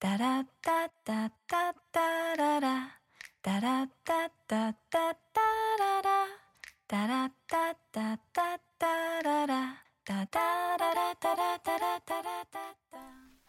タラッタッタッタッララ。タラッタッタッタッタララ。タラッタッタッタッララ。タタララタラタラタラッタ。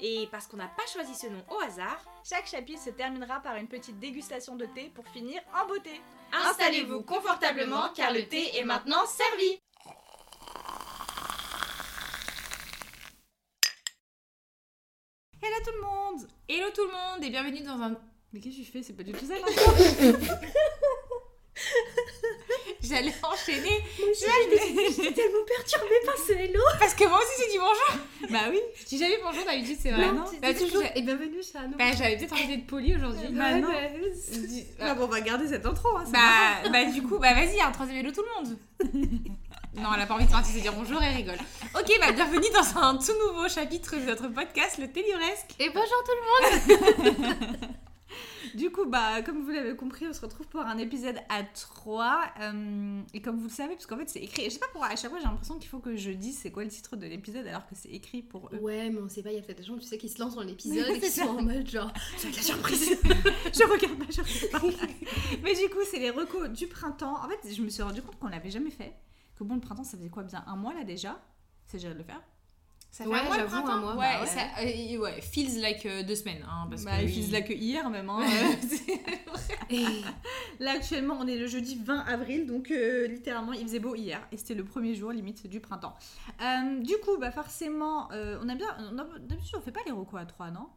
Et parce qu'on n'a pas choisi ce nom au hasard, Chaque chapitre se terminera par une petite dégustation de thé pour finir en beauté. installez-vous confortablement car le thé est maintenant servi. Hello tout le monde. Hello tout le monde et bienvenue dans un... Mais qu'est-ce que tu fais? C'est pas du tout ça J'allais enchaîner J'étais tellement perturbée par ce hello parce que moi aussi j'ai dit bonjour Bah oui Je dis jamais bonjour d'habitude c'est vrai Non, non Bah, toujours- Et bienvenue chez Anno. bah, j'avais peut-être envie d'être polie aujourd'hui. Bah non. Je dis- Ah bon, on va garder cette intro, hein, Bah, bah du coup, bah vas-y, un troisième hello tout le monde. non, elle a pas envie de partir se dire bonjour, elle rigole. Ok, bah bienvenue dans un tout nouveau chapitre de notre podcast, le Télivresque. Et bonjour tout le monde Du coup, bah, comme vous l'avez compris, on se retrouve pour un épisode à 3. et comme vous le savez, parce qu'en fait, c'est écrit. Je sais pas pourquoi, à chaque fois, j'ai l'impression qu'il faut que je dise c'est quoi le titre de l'épisode alors que c'est écrit pour eux. Ouais, mais on sait pas, il y a peut-être des gens, tu sais, qui se lancent dans l'épisode et qui sont en mode genre, c'est la surprise je regarde pas, je regarde pas. Mais du coup, c'est les recos du printemps. En fait, je me suis rendu compte qu'on l'avait jamais fait. Que bon, le printemps, ça faisait quoi bien un mois là déjà? C'est géré de le faire Ça Ouais, j'avoue, un mois, Ouais, bah ouais. ça, euh, ouais, feels like euh, deux semaines. Hein, parce Bah, que là que hier même. hein. Et Là actuellement on est le jeudi 20 avril donc euh, littéralement il faisait beau hier et c'était le premier jour limite du printemps. Euh, du coup bah forcément euh, on a bien d'habitude on fait pas les recos à 3 non?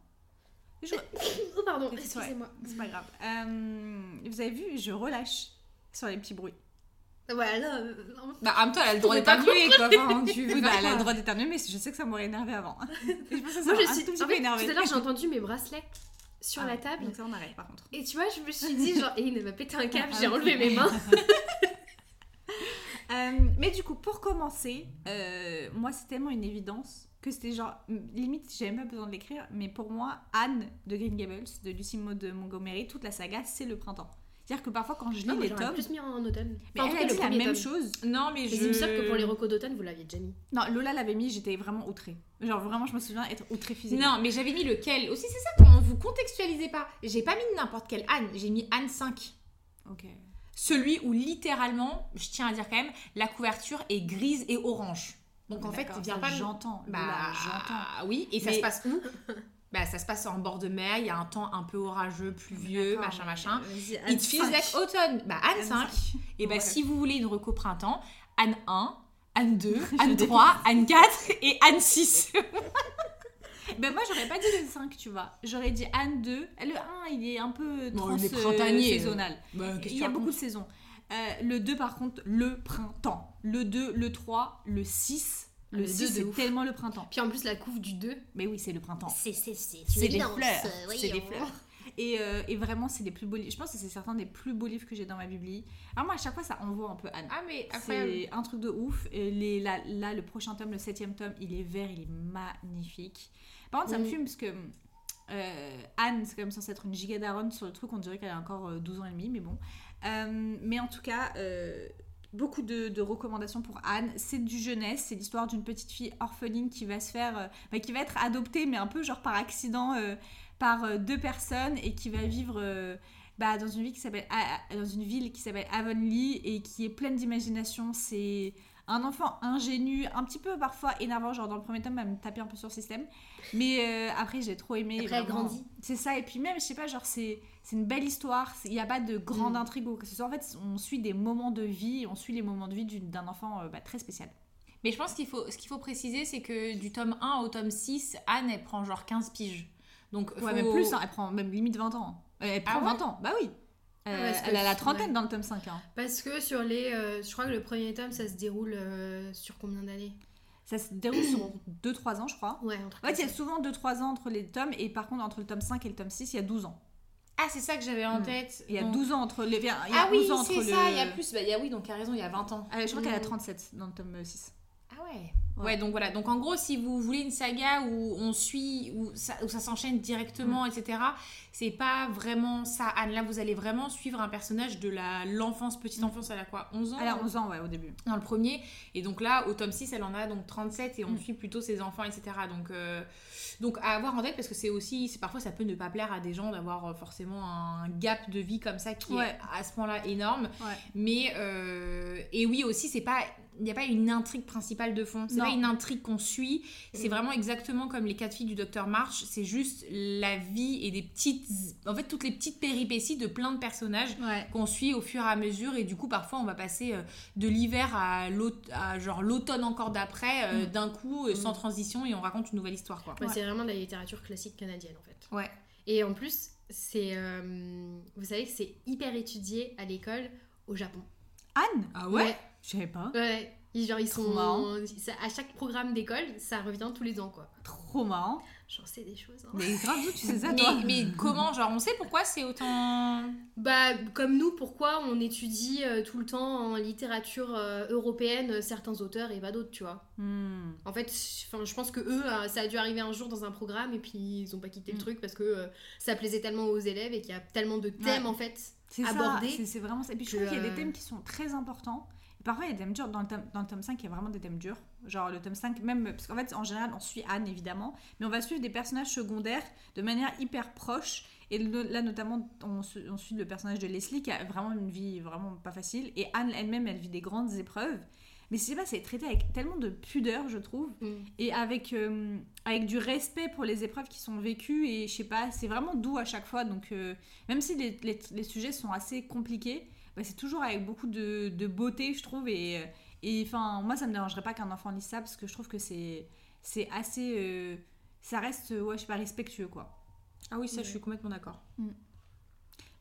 Je- Oh pardon, Ouais. excusez-moi. C'est pas grave. Euh, vous avez vu je relâche sur les petits bruits. Ouais, là, euh, non, Bah, en même temps, elle a le droit d'éternuer, quoi. Enfin, tu veux bah, elle a le droit d'éternuer mais je sais que ça m'aurait énervé avant. Je pense que ça Moi, je suis. tout à l'heure, j'ai entendu mes bracelets sur Ah la table. Donc ça on arrête par contre. Et tu vois, je me suis dit, genre, et il m'a pété un câble, Ah j'ai oui. enlevé mes mains. Euh, mais du coup, pour commencer, euh, moi, c'est tellement une évidence que c'était genre, limite, j'avais même pas besoin de l'écrire, mais pour moi, Anne de Green Gables, de Lucy Maud de Montgomery, toute la saga, c'est le printemps. C'est-à-dire que parfois, quand je lis moi, les tomes, plus mis en automne. mais Enfin, en elle tout a cas, le dit la même tome. chose. Non, mais Mais je. il me semble que pour les recos d'automne, vous l'aviez déjà mis. Non, Lola l'avait mis, j'étais vraiment outrée. Genre, vraiment, je me souviens être outrée physiquement. Non, mais j'avais mis lequel Aussi, c'est ça quand vous contextualisez pas. J'ai pas mis n'importe quelle Anne, j'ai mis Anne 5. Ok. Celui où littéralement, je tiens à dire quand même, la couverture est grise et orange. Donc en fait, il vient pas. J'entends. Bah, j'entends. oui, et ça Mais- se passe où? Bah, ça se passe en bord de mer, il y a un temps un peu orageux, pluvieux, machin, machin. It feels 5. like autumn. Bah, Anne Anne 5. Et bah, si vous voulez une reco printemps, Anne 1, Anne 2, Anne déteste. 3, Anne 4 et Anne 6. Ben moi j'aurais pas dit le 5 tu vois, j'aurais dit Anne 2, le 1 il est un peu Bon, trans il est euh, saisonnal. Il y a beaucoup de saisons. Euh, le 2 par contre, le printemps. Le 2, le 3, le 6. Ah, Le le 6 deux, de c'est tellement le printemps. Puis en plus, la couve du 2. Mais oui c'est le printemps. C'est des fleurs. C'est des fleurs. Et, euh, et vraiment c'est les plus beaux livres. Je pense que c'est certains des plus beaux livres que j'ai dans ma bibli. Alors moi à chaque fois ça envoie un peu Anne. Ah, mais. C'est un truc de ouf. Et les, là, là, le prochain tome, le septième tome, il est vert, il est magnifique. Par contre, ça me Mm. fume parce que euh, Anne, c'est quand même censé être une giga daronne sur le truc. On dirait qu'elle a encore euh, 12 ans et demi, mais bon. Euh, mais en tout cas, euh, beaucoup de, recommandations pour Anne. C'est du jeunesse, c'est l'histoire d'une petite fille orpheline qui va se faire, euh, bah, qui va être adoptée, mais un peu genre par accident euh, par euh, deux personnes et qui va vivre. bah, dans une ville qui s'appelle dans une ville qui s'appelle Avonlea et qui est pleine d'imagination c'est un enfant ingénu un petit peu parfois énervant genre dans le premier tome elle me tapait un peu sur le système. Mais euh, après j'ai trop aimé Après, elle grandit. c'est ça et puis même je sais pas genre c'est c'est une belle histoire il n'y a pas de grande Mm. intrigue ou que ce soit. En fait on suit des moments de vie on suit les moments de vie d'une- d'un enfant euh, bah, très spécial. Mais je pense qu'il faut, ce qu'il faut préciser, c'est que du tome 1 au tome 6, Anne, elle prend genre 15 piges. Donc, ouais faut- même plus hein, elle prend même limite 20 ans. Elle prend Ah ouais 20 ans. Bah oui Euh, Ah, que elle a la trentaine ouais. dans le tome 5 hein. Parce que sur les. euh, je crois que le premier tome, ça se déroule euh, sur combien d'années? Ça se déroule sur 2-3 ans je crois Ouais, En fait, il y a souvent 2-3 ans entre les tomes, et par contre, entre le tome 5 et le tome 6, il y a 12 ans. Ah, c'est ça que j'avais en Mm. tête. Il y a Donc- 12 ans entre les. Il y a Ah oui, 12 ans entre c'est ça, il y a plus. Bah, il y a, oui, donc as raison, il y a 20 ans. Ah, je crois qu'elle a Mm. 37 dans le tome 6. Ouais. Ouais. ouais. donc voilà. Donc en gros, si vous voulez une saga où on suit, où ça, s'enchaîne directement, etc., c'est pas vraiment ça. Anne, là, vous allez vraiment suivre un personnage de la l'enfance, petite enfance, elle a quoi? 11 ans? Elle a 11 ans, ouais, au début. dans le premier. Et donc là, au tome 6, elle en a donc 37 et on Mm. suit plutôt ses enfants, etc. Donc, euh, donc à avoir en tête parce que c'est aussi, c'est parfois ça peut ne pas plaire à des gens d'avoir euh, forcément un gap de vie comme ça qui Ouais. est à ce point-là énorme. Ouais. Mais, euh, et oui aussi, c'est pas. Il n'y a pas une intrigue principale de fond. C'est pas une intrigue qu'on suit. C'est Mm. vraiment exactement comme les quatre filles du docteur March. C'est juste la vie et des petites. En fait, toutes les petites péripéties de plein de personnages Ouais. qu'on suit au fur et à mesure et du coup parfois on va passer euh, de l'hiver à à genre l'automne encore d'après euh, Mm. d'un coup euh, sans Mm. transition et on raconte une nouvelle histoire quoi. Ouais, Ouais. C'est vraiment de la littérature classique canadienne en fait. Ouais. Et en plus, c'est, euh, vous savez que c'est hyper étudié à l'école au Japon. Anne? Ah Je savais pas. Ouais. Ils, genre, ils Trop sont marrant. ça- à chaque programme d'école, ça revient tous les ans quoi. Trop marrant. J'en sais des choses. hein. Mais grave, tu sais ça, Mais, toi mais comment genre on sait pourquoi c'est autant Bah, comme nous, pourquoi on étudie euh, tout le temps en littérature euh, européenne euh, certains auteurs et pas d'autres, tu vois Hmm. En fait, enfin, je pense que eux, euh, ça a dû arriver un jour dans un programme et puis ils ont pas quitté le Mm. truc parce que euh, ça plaisait tellement aux élèves et qu'il y a tellement de thèmes Ouais. en fait. C'est ça, Aborder c'est- vraiment ça. Et puis je trouve qu'il y a des thèmes qui sont très importants. Et parfois, il y a des thèmes durs. Dans le, tome, dans le tome 5, il y a vraiment des thèmes durs. Genre le tome 5, même. Parce qu'en fait, en général, on suit Anne, évidemment. Mais on va suivre des personnages secondaires de manière hyper proche. Et le- là, notamment, on, suit le personnage de Leslie qui a vraiment une vie vraiment pas facile. Et Anne elle-même, elle vit des grandes épreuves. Mais je sais pas, c'est traité avec tellement de pudeur, je trouve. Et avec, euh, avec du respect pour les épreuves qui sont vécues. Et je sais pas, c'est vraiment doux à chaque fois. Donc, euh, même si les, les- les sujets sont assez compliqués, bah, c'est toujours avec beaucoup de, de beauté, je trouve. Et, euh, et enfin, moi, ça me dérangerait pas qu'un enfant lise ça parce que je trouve que c'est c'est assez. euh, ça reste, ouais, je sais pas, respectueux, quoi. Ah oui ça Ouais. je suis complètement d'accord.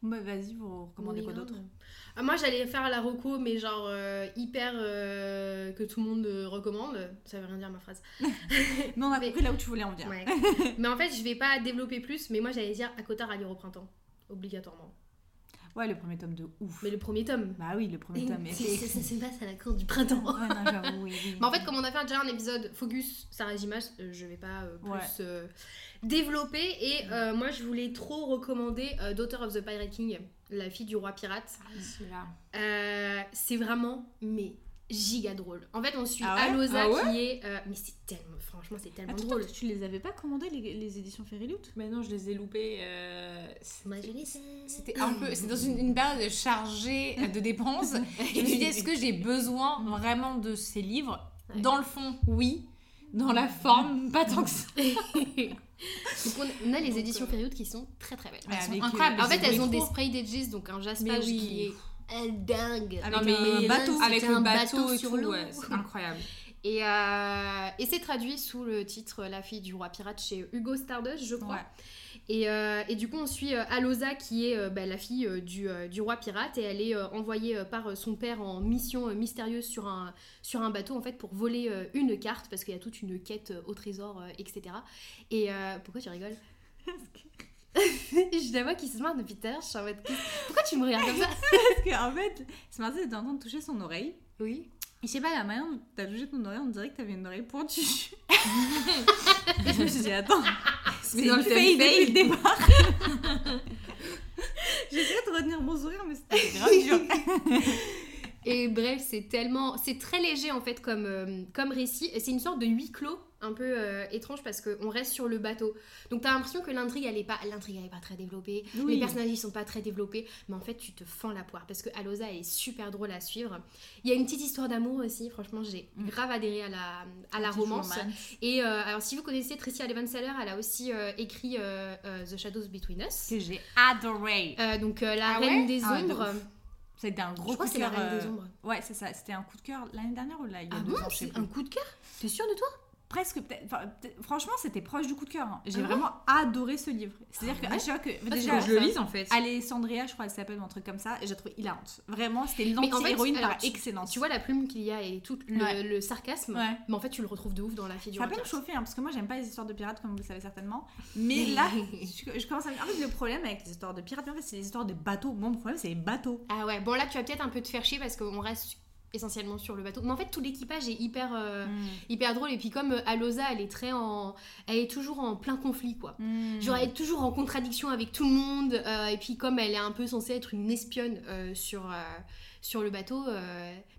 Bah, vas-y, vous recommandez quoi d'autre? Ah, Moi, j'allais faire la reco, mais genre euh, hyper euh, que tout le monde euh, recommande. Ça veut rien dire ma phrase. Mais on a Mais- compris là où tu voulais en venir. Ouais. mais en fait, je vais pas développer plus, mais moi, j'allais dire à Cotard à lire au printemps, obligatoirement. Ouais, le premier tome de ouf. Mais le premier tome. Bah oui, le premier tome. est- Ça se passe à la cour du printemps. Ouais, non, j'avoue, oui, oui. Mais en fait, comme on a fait déjà un épisode Focus Sarah Jimash, euh, je vais pas euh, plus Ouais. euh, développer. Et euh, moi, je voulais trop recommander euh, Daughter of the Pirate King, la fille du roi pirate. Celui-là. Euh, c'est vraiment, mais giga drôle. En fait, on suit Ah ouais Alosa Ah ouais qui est. euh, mais c'est tellement, franchement, c'est tellement Attends, drôle. toi, tu les avais pas commandés, les, les éditions Fairyloot Mais non je les ai loupés. euh. C'était un peu, c'était dans une, une période chargée de dépenses. Et je me suis dit, est-ce que j'ai besoin vraiment de ces livres? Ouais. Dans le fond, oui. Dans la forme, pas tant que ça. Donc, on, on a les éditions euh, Fairyloot qui sont très très belles. Elles sont avec, incroyables. euh, En fait, elles ont trop- des sprays d'edges, donc un jaspage oui. qui est euh, dingue. Avec Non, mais un bateau. avec C'était le un bateau, et sur l'eau. ouais, c'est incroyable. Et, euh, et c'est traduit sous le titre La fille du roi pirate chez Hugo Stardust, je crois. Ouais. Et, euh, et du coup, on suit euh, Alosa, qui est bah, la fille du, du roi pirate, et elle est envoyée par son père en mission mystérieuse sur un, sur un bateau, en fait, pour voler une carte, parce qu'il y a toute une quête au trésor, etc. Et euh, pourquoi tu rigoles? Je la vois qui se marre depuis tout à l'heure, je suis en mode, Pourquoi tu me regardes comme ça Parce qu'en fait, ce matin, t'étais en train de toucher son oreille. Oui. Et je sais pas, la manière dont t'as touché ton oreille, on dirait que t'avais une oreille pointue. Et je me suis dit, attends, c'est dans le fade. depuis le départ. J'essayais de retenir mon sourire, mais c'était grave dur. Et bref, c'est tellement. C'est très léger en fait comme, euh, comme récit. C'est une sorte de huis clos un peu euh, étrange parce qu'on reste sur le bateau. Donc t'as l'impression que l'intrigue elle est pas l'intrigue elle est pas très développée, Oui. les personnages ils sont pas très développés, mais en fait tu te fends la poire parce que Alosa est super drôle à suivre. Il y a une petite histoire d'amour aussi, franchement j'ai Mm. grave adhéré à la, à la romance. romance. Et euh, alors si vous connaissez Tricia Levenseller, elle a aussi euh, écrit The Shadows Between Us. Que j'ai adoré. Donc la Ah reine des Ah, ombres. C'était un Je gros crois coup de c'est la cœur. reine des ombres. Ouais, c'est ça. C'était un coup de cœur l'année dernière ou là, il y a Ah deux bon? ans, je sais C'est plus. un coup de cœur? T'es sûre de toi? Presque enfin, franchement c'était proche du coup de cœur hein. j'ai Ah vraiment adoré ce livre c'est à dire Ah qu'à ouais chaque fois que Ah, déjà je le lise en fait. Alessandria je crois elle s'appelle un truc comme ça et j'ai trouvé hilarante vraiment c'était en fait, l'anti-héroïne alors, par tu- excellence Tu vois la plume qu'il y a et tout le, Ouais. le sarcasme, Ouais. mais en fait tu le retrouves de ouf dans la du ça peut me chauffer hein, parce que moi j'aime pas les histoires de pirates comme vous le savez certainement mais là je, je commence à me dire en fait le problème avec les histoires de pirates en fait c'est les histoires de bateaux mon problème c'est les bateaux Ah ouais, bon là tu vas peut-être un peu te faire chier parce qu'on reste essentiellement sur le bateau. Mais en fait tout l'équipage est hyper, euh, hyper drôle et puis comme euh, Alosa elle est très en... Elle est toujours en plein conflit quoi. Mm. Genre elle est toujours en contradiction avec tout le monde euh, et puis comme elle est un peu censée être une espionne euh, sur, sur le bateau,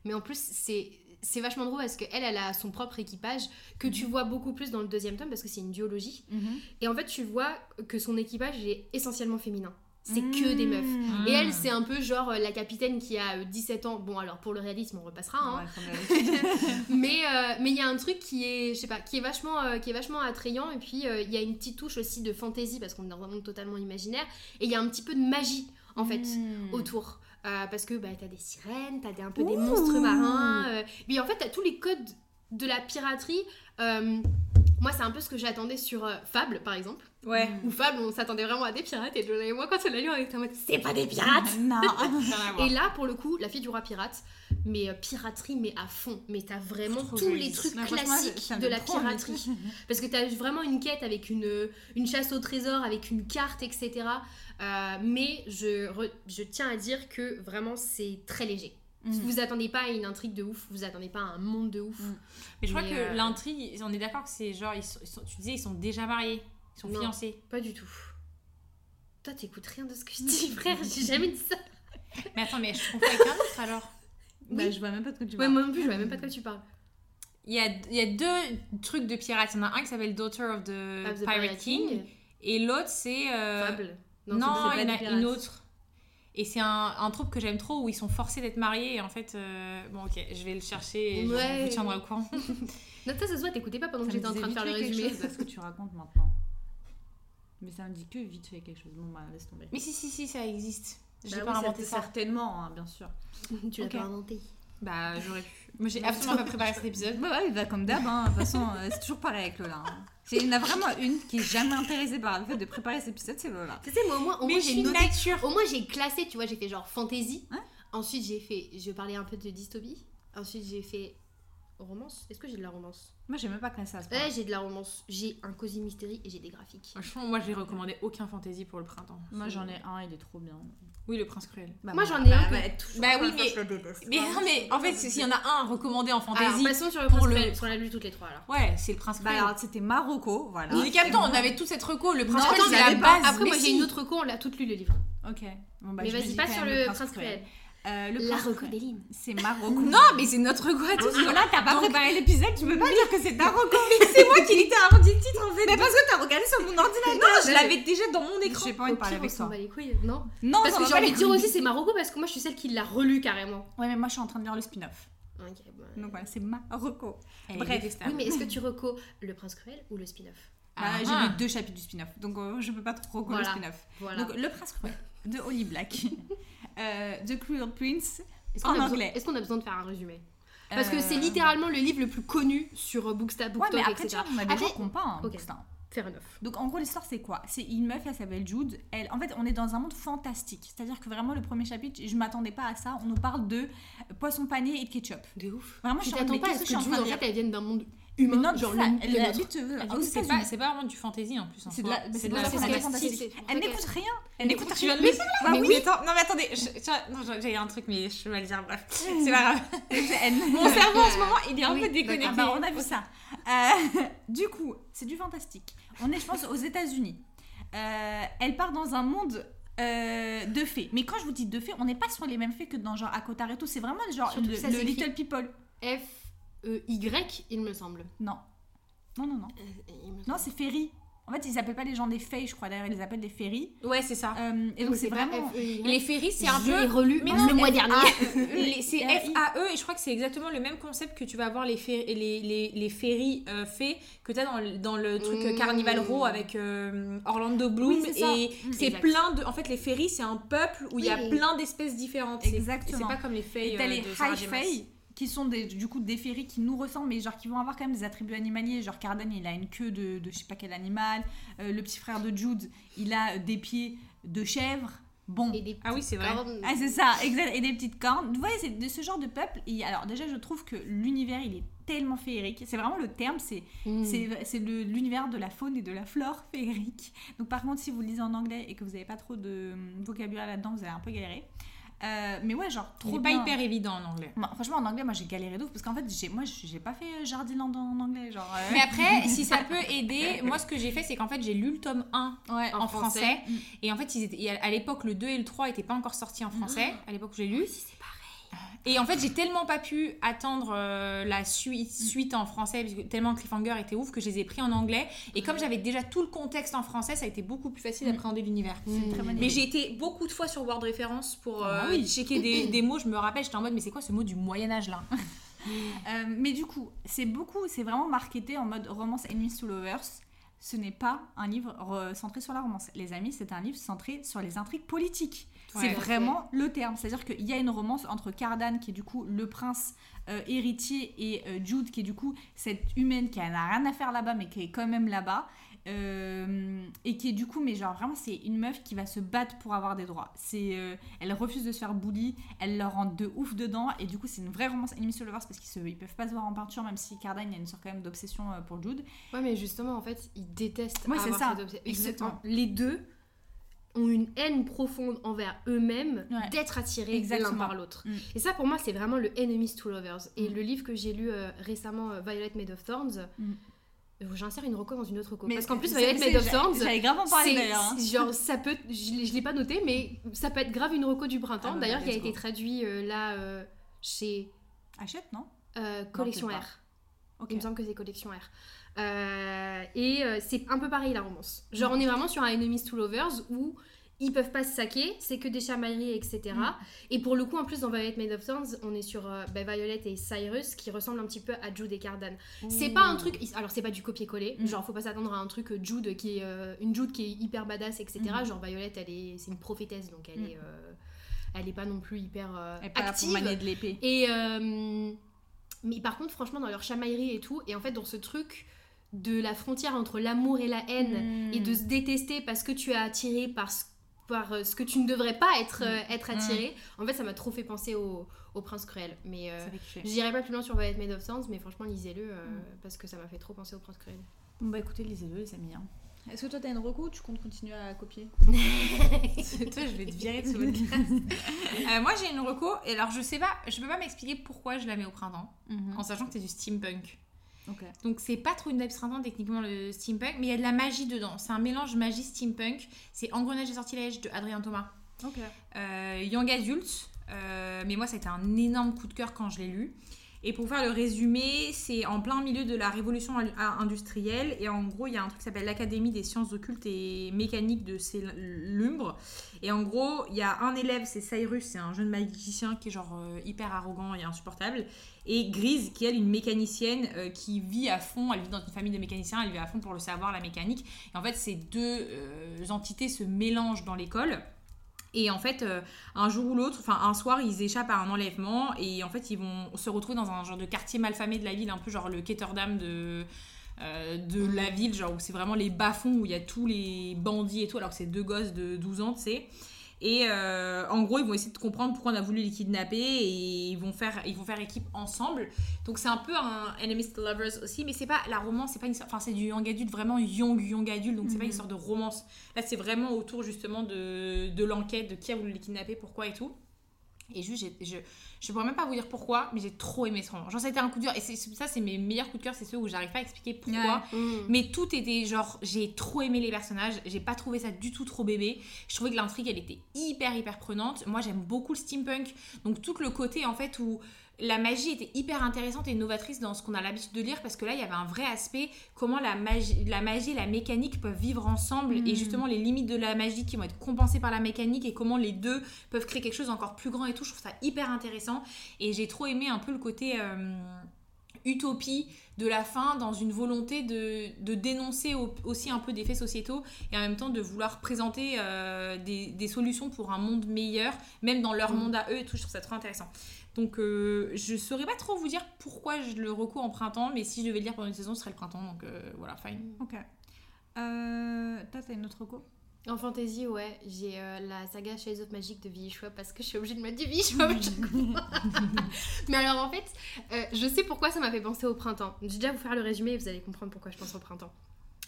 mais en plus c'est... C'est vachement drôle parce qu'elle, elle a son propre équipage que tu vois beaucoup plus dans le deuxième tome parce que c'est une duologie. Mhm. Et en fait, tu vois que son équipage est essentiellement féminin. C'est que des meufs. Mm. Et elle, c'est un peu genre euh, la capitaine qui a euh, 17 ans. Bon, alors pour le réalisme, on repassera. hein. Ouais, mais euh, mais il y a un truc qui est, je sais pas, qui est vachement, euh, qui est vachement attrayant. Et puis euh, il y a une petite touche aussi de fantaisie parce qu'on est dans un monde totalement imaginaire. Et il y a un petit peu de magie en fait Mm. autour. Euh, parce que bah, t'as des sirènes, t'as des, un peu des monstres marins. euh, mais en fait, t'as tous les codes de la piraterie. Euh, moi, c'est un peu ce que j'attendais sur euh, Fable, par exemple. Ouais. Ou Fable, on s'attendait vraiment à des pirates. Et Jonah et moi, quand on l'a lu, on était en mode c'est pas des pirates non. Et là, pour le coup, la fille du roi pirate, mais euh, piraterie, mais à fond. Mais t'as vraiment tous joli. les trucs Non, classiques de la piraterie. Parce que t'as vraiment une quête avec une, une chasse au trésor, avec une carte, etc. Euh, mais je, re- je tiens à dire que vraiment, c'est très léger. Mhm. Vous attendez pas à une intrigue de ouf, vous attendez pas à un monde de ouf. Mhm. Mais je crois Mais, que euh, l'intrigue, on est d'accord que c'est genre, ils sont- ils sont- tu disais, ils sont déjà mariés, ils sont Non. fiancés. Pas du tout. Toi, t'écoutes rien de ce que je dis, frère, j'ai jamais dit ça. Mais attends, mais je confonds avec un autre alors. Bah, Oui. je vois même pas de quoi tu Ouais, parles. moi non plus, je vois même pas de quoi tu parles. Il y a, il y a deux trucs de pirates. Il y en a un qui s'appelle Daughter of the, Of the Pirate, King. Et l'autre, c'est. euh, Fable. Non, pas il y en a une autre. Et c'est un, un troupe que j'aime trop où ils sont forcés d'être mariés. Et en fait, euh, bon, ok, je vais le chercher et je Ouais. vous tiendrai au courant. Non, ça, ça se voit, t'écoutais pas pendant que Ça j'étais en train de faire le résumé. chose à ce que tu racontes maintenant. Mais ça me dit que vite fait quelque chose. Bon, bah, laisse tomber. Mais si, si, si, ça existe. J'ai Bah pas oui, inventé c'est ça. Certainement, hein, bien sûr. tu l'as pas inventé. Bah, j'aurais pu. Moi, j'ai absolument pas préparé cet épisode. Bah ouais, bah, comme d'hab, hein. de toute façon, euh, c'est toujours pareil avec Lola. hein. C'est- Il y en a vraiment une qui est jamais intéressée par le fait de préparer cet épisode, c'est Lola. Tu sais, moi, au moins, au moins j'ai noté. nature. Au moins, j'ai classé, tu vois, j'ai fait genre fantasy. Ouais. Ensuite, j'ai fait. Je parlais un peu de dystopie. Ensuite, j'ai fait romance. Est-ce que j'ai de la romance? Moi, j'ai même pas classé à ce. Ouais, j'ai de la romance. J'ai un cosy mystery et j'ai des graphiques. Franchement, moi, j'ai recommandé aucun fantasy pour le printemps. Moi, j'en ai un, il est trop bien. Oui, le prince cruel. Bah, Moi, voilà, j'en ai un bah, que- bah, Bah oui, mais- le. Mais non, mais en fait, s'il y en a un recommandé en Alors, fantasy, passons sur le pour prince le- cruel, qu'on l'a lu toutes les trois alors. ouais, c'est le prince Bah cruel. alors, c'était Marocco, voilà. Les captants, on avait tous cette reco. Le prince cruel, c'est mais la avait pas- base. Après, moi, Mais j'ai une autre reco, on l'a toutes lu le livre. Ok. Bon, bah, Mais vas-y, pas sur le prince cruel. Euh, le La reco. C'est Marocco. Non, mais c'est notre reco à tous. Voilà, t'as pas Donc- préparé l'épisode, tu peux pas dire que c'est ta reco. C'est moi qui littéralement dit le titre en fait. Mais parce que t'as regardé sur mon ordinateur. Non, je l'avais déjà dans mon écran. J'ai pas envie de parler avec toi. les couilles, non Non, Parce ça que j'ai pas envie de dire aussi, c'est Marocco parce que moi, je suis celle qui l'a relu carrément. Ouais, mais moi, je suis en train de lire le spin-off. Ok, bah. Donc voilà, c'est. Elle est Bref. détestable. Oui, mais est-ce que tu reco le prince cruel ou le spin-off? Bah, Ah, j'ai lu deux chapitres du spin-off, donc euh, je peux pas trop Voilà. le spin-off. Voilà. Donc, Le Prince Cruel de Holly Black, euh, The Cruel Prince, Est-ce qu'on en a besoin- anglais. Est-ce qu'on a besoin de faire un résumé Parce que Euh, c'est littéralement le livre le plus connu sur euh, Booksta, Ouais, BookTok, mais après, tu vois, on a des gens pas un Ok. Booksta. Fair enough. Donc en gros l'histoire c'est quoi? C'est une meuf, elle s'appelle Jude. Elle, en fait, on est dans un monde fantastique. C'est-à-dire que vraiment le premier chapitre, je m'attendais pas à ça. On nous parle de poisson pané et de ketchup. De ouf. Vraiment, je Tu de t'attends pas à ce que je que Jude, en fait, elle vienne d'un monde Mais humain, non, genre ça, le, du aux coup, c'est pas, c'est pas vraiment du fantasy en plus. en C'est de la, mais c'est de la ça Elle n'écoute rien. Elle n'écoute rien. dire Bah mais oui. attends, non mais attendez, j'ai- un truc mais je vais le dire, bref, c'est pas grave. Mon cerveau en ce moment, il est un peu déconnecté. Ah bah, on a vu ça. Euh, du coup, c'est du fantastique. On est, je pense, aux États-Unis. Euh, elle part dans un monde euh, de fées. Mais quand je vous dis de fées, on n'est pas sur les mêmes fées que dans genre Akotare et tout. C'est vraiment genre le, le Little People. F-E-Y, il me semble. Non. Non, non, non. Euh, Non, c'est Fairy. En fait, ils appellent pas les gens des fées, je crois. D'ailleurs, ils les appellent des fairies. Ouais, c'est ça. Euh, et donc, c'est vraiment. F-E-Y. Les ferries, c'est un Je l'ai peu. relu Mais le non, mois F- dernier. C'est. F-A-E et je crois que c'est exactement le même concept que tu vas avoir les, fer- les, les, les ferries euh, fées que tu as dans le, dans le truc euh, Mmh. Carnival Row avec euh, Orlando Bloom. Oui, c'est ça. et Mmh, c'est plein de. En fait, les ferries, c'est un peuple où il y a plein d'espèces différentes. Exactement. C'est pas comme les fées t'as euh, les High. Fae. Qui sont des, du coup des féeries qui nous ressemblent, mais genre qui vont avoir quand même des attributs animaliers. Genre Cardan, il a une queue de, de je sais pas quel animal. Euh, le petit frère de Jude, il a des pieds de chèvre. Bon. Et des Ah oui, c'est vrai. cornes. Ah, c'est ça, exact. Et des petites cornes. Vous voyez, c'est de ce genre de peuple. Et alors, déjà, je trouve que l'univers, il est tellement féerique. C'est vraiment le terme, c'est Mm. c'est l'univers de la faune et de la flore féerique. Donc, par contre, si vous le lisez en anglais et que vous n'avez pas trop de vocabulaire là-dedans, vous allez un peu galérer. Euh, mais ouais, genre, trop est pas hyper évident en anglais. Moi, franchement, en anglais, moi, j'ai galéré d'ouf parce qu'en fait, j'ai- moi, j'ai pas fait euh, Jardiland en anglais. Genre, euh, Mais après, si ça peut aider, moi ce que j'ai fait, c'est qu'en fait j'ai lu le tome 1 ouais, en, français. français. Mm. Et en fait, ils étaient- à l'époque, le 2 et le 3 n'étaient pas encore sortis en français, à l'époque où j'ai lu. C'est pareil. Et en fait, j'ai tellement pas pu attendre euh, la suite, suite en français, parce que tellement Cliffhanger était ouf que je les ai pris en anglais. Et comme j'avais déjà tout le contexte en français, ça a été beaucoup plus facile Mm. d'appréhender l'univers. Mais j'ai été beaucoup de fois sur Word Référence pour Ah euh, oui. checker des, des mots. Je me rappelle, j'étais en mode, mais c'est quoi ce mot du Moyen-Âge là? Euh, mais du coup, c'est beaucoup, c'est vraiment marketé en mode romance enemies to lovers. Ce n'est pas un livre re- centré sur la romance. Les amis, c'est un livre centré sur les intrigues politiques. Ouais. c'est vraiment le terme. C'est-à-dire qu'il y a une romance entre Cardan, qui est du coup le prince euh, héritier, et euh, Jude, qui est du coup cette humaine qui n'a rien à faire là-bas, mais qui est quand même là-bas. Euh, et qui est du coup, mais genre vraiment, c'est une meuf qui va se battre pour avoir des droits. C'est, elle refuse de se faire bully, elle leur rentre de ouf dedans, et du coup, c'est une vraie romance enemies to lovers parce qu'ils se, ils peuvent pas se voir en peinture, même si Cardan, il y a une sorte quand même d'obsession pour Jude. Ouais, mais justement, en fait, ils détestent Ouais, c'est ça. cette. Exactement. Les deux ont une haine profonde envers eux-mêmes Ouais. d'être attirés l'un par l'autre. Mm. Et ça, pour moi, c'est vraiment le Enemies to Lovers. Et Mm. le livre que j'ai lu euh, récemment, euh, Violet Made of Thorns, Mm. euh, j'insère une reco dans une autre reco. Mais Parce qu'en plus, Violet Made of Thorns, grave en parler d'ailleurs. hein. c'est genre, ça peut, je l'ai je l'ai pas noté, mais ça peut être grave une reco du printemps. Ah bah, D'ailleurs, qui a été traduit euh, là euh, chez Achète, non? Collection R. Ok. Il me semble que c'est Collection R. Euh, et euh, c'est un peu pareil la romance. Genre, on est vraiment sur un Enemies to Lovers où ils peuvent pas se saquer, c'est que des chamailleries, etc. Mm. Et pour le coup, en plus, dans Violet Made of Thorns, on est sur euh, bah, Violet et Cyrus qui ressemblent un petit peu à Jude et Cardan. C'est pas un truc. Alors, c'est pas du copier-coller. Mm. Genre, faut pas s'attendre à un truc euh, Jude qui est. euh, une Jude qui est hyper badass, etc. Mm. Genre, Violet, elle est, c'est une prophétesse, donc elle est. euh, elle est pas non plus hyper Elle pas active. de l'épée. Et mais par contre, franchement, dans leur chamaillerie et tout, et en fait, dans ce truc de la frontière entre l'amour et la haine, et de se détester parce que tu es attiré par ce, par euh, ce que tu ne devrais pas être, euh, être attiré, en fait, ça m'a trop fait penser au, au Prince Cruel. Mais euh, pas plus loin sur Violet Made of Thorns, mais franchement, lisez-le euh, parce que ça m'a fait trop penser au Prince Cruel. Bon bah écoutez, lisez-le les amis. hein. Est-ce que toi t'as une reco ou tu comptes continuer à copier Toi, je vais te virer de ce podcast. Euh, moi, j'ai une reco. Et alors, je sais pas, je peux pas m'expliquer pourquoi je la mets au printemps, en sachant que c'est du steampunk. Donc, c'est pas trop une vibe printemps techniquement le steampunk, mais il y a de la magie dedans. C'est un mélange magie steampunk. C'est Engrenage et sortilèges de Adrien Thomas. Euh, young adulte. euh, mais moi, ça a été un énorme coup de cœur quand je l'ai lu. Et pour faire le résumé, c'est en plein milieu de la révolution in- industrielle. Et en gros, il y a un truc qui s'appelle l'Académie des sciences occultes et mécaniques de Célumbre. Et en gros, il y a un élève, c'est Cyrus, c'est un jeune magicien qui est genre euh, hyper arrogant et insupportable. Et Grise, qui est une mécanicienne euh, qui vit à fond, elle vit dans une famille de mécaniciens, elle vit à fond pour le savoir, la mécanique. Et en fait, ces deux euh, entités se mélangent dans l'école. Et en fait, euh, un jour ou l'autre, enfin un soir, ils échappent à un enlèvement et en fait, ils vont se retrouver dans un genre de quartier malfamé de la ville, un peu genre le Ketterdam de, euh, de la ville, genre où c'est vraiment les bas-fonds où il y a tous les bandits et tout, alors que c'est deux gosses de 12 ans, tu sais. Et euh, en gros, ils vont essayer de comprendre pourquoi on a voulu les kidnapper et ils vont faire, ils vont faire équipe ensemble. Donc c'est un peu un enemies to lovers aussi, mais c'est pas la romance, c'est pas une, enfin c'est du young adulte vraiment young young adulte, donc c'est pas une Mhm. sorte de romance. Là, c'est vraiment autour justement de, de l'enquête, de qui a voulu les kidnapper, pourquoi et tout. Et juste, je, je pourrais même pas vous dire pourquoi, mais j'ai trop aimé ce roman. Genre, ça a été un coup de cœur. Et ça, c'est mes meilleurs coups de cœur, c'est ceux où j'arrive pas à expliquer pourquoi. Mm. Mais tout était genre, j'ai trop aimé les personnages, j'ai pas trouvé ça du tout trop bébé. Je trouvais que l'intrigue elle était hyper hyper prenante. Moi j'aime beaucoup le steampunk, donc tout le côté en fait où la magie était hyper intéressante et novatrice dans ce qu'on a l'habitude de lire parce que là il y avait un vrai aspect comment la magie, la magie et la mécanique peuvent vivre ensemble et justement les limites de la magie qui vont être compensées par la mécanique et comment les deux peuvent créer quelque chose encore plus grand et tout. Je trouve ça hyper intéressant et j'ai trop aimé un peu le côté. euh, utopie de la fin dans une volonté de, de dénoncer au- aussi un peu des faits sociétaux et en même temps de vouloir présenter euh, des, des solutions pour un monde meilleur, même dans leur Mm. monde à eux et tout. Je trouve ça trop intéressant. Donc euh, je saurais pas trop vous dire pourquoi je le recours en printemps, mais si je devais le lire pendant une saison, ce serait le printemps. Donc euh, voilà, fine. Ok. Euh, toi, t'as une autre reco En fantasy, ouais, j'ai euh, la saga Shades of Magic de V.E. Schwab parce que je suis obligée de mettre du V.E. Schwab à chaque fois. Mais alors en fait, euh, je sais pourquoi ça m'a fait penser au printemps. Je vais déjà vous faire le résumé et vous allez comprendre pourquoi je pense au printemps.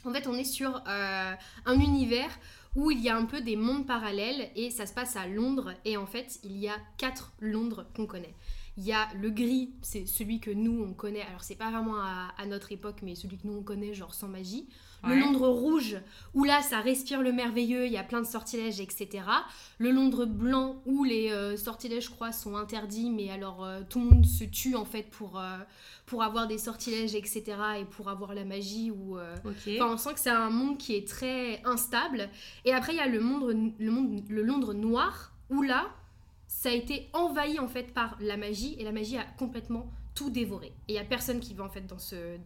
En fait, on est sur euh, un univers où il y a un peu des mondes parallèles et ça se passe à Londres. Et en fait, il y a quatre Londres qu'on connaît. Il y a le gris, c'est celui que nous on connaît. Alors, c'est pas vraiment à, à notre époque, mais celui que nous on connaît, genre sans magie. Le. Londres rouge, où là ça respire le merveilleux, il y a plein de sortilèges, etc. Le Londres blanc, où les euh, sortilèges, je crois, sont interdits, mais alors euh, tout le monde se tue en fait pour, euh, pour avoir des sortilèges, etc. et pour avoir la magie. Ou, Ok. Enfin, on sent que c'est un monde qui est très instable. Et après, il y a le, monde, le, monde, le Londres noir, où là, ça a été envahi en fait par la magie, et la magie a complètement tout dévoré. Et il y a personne qui va en fait dans ce,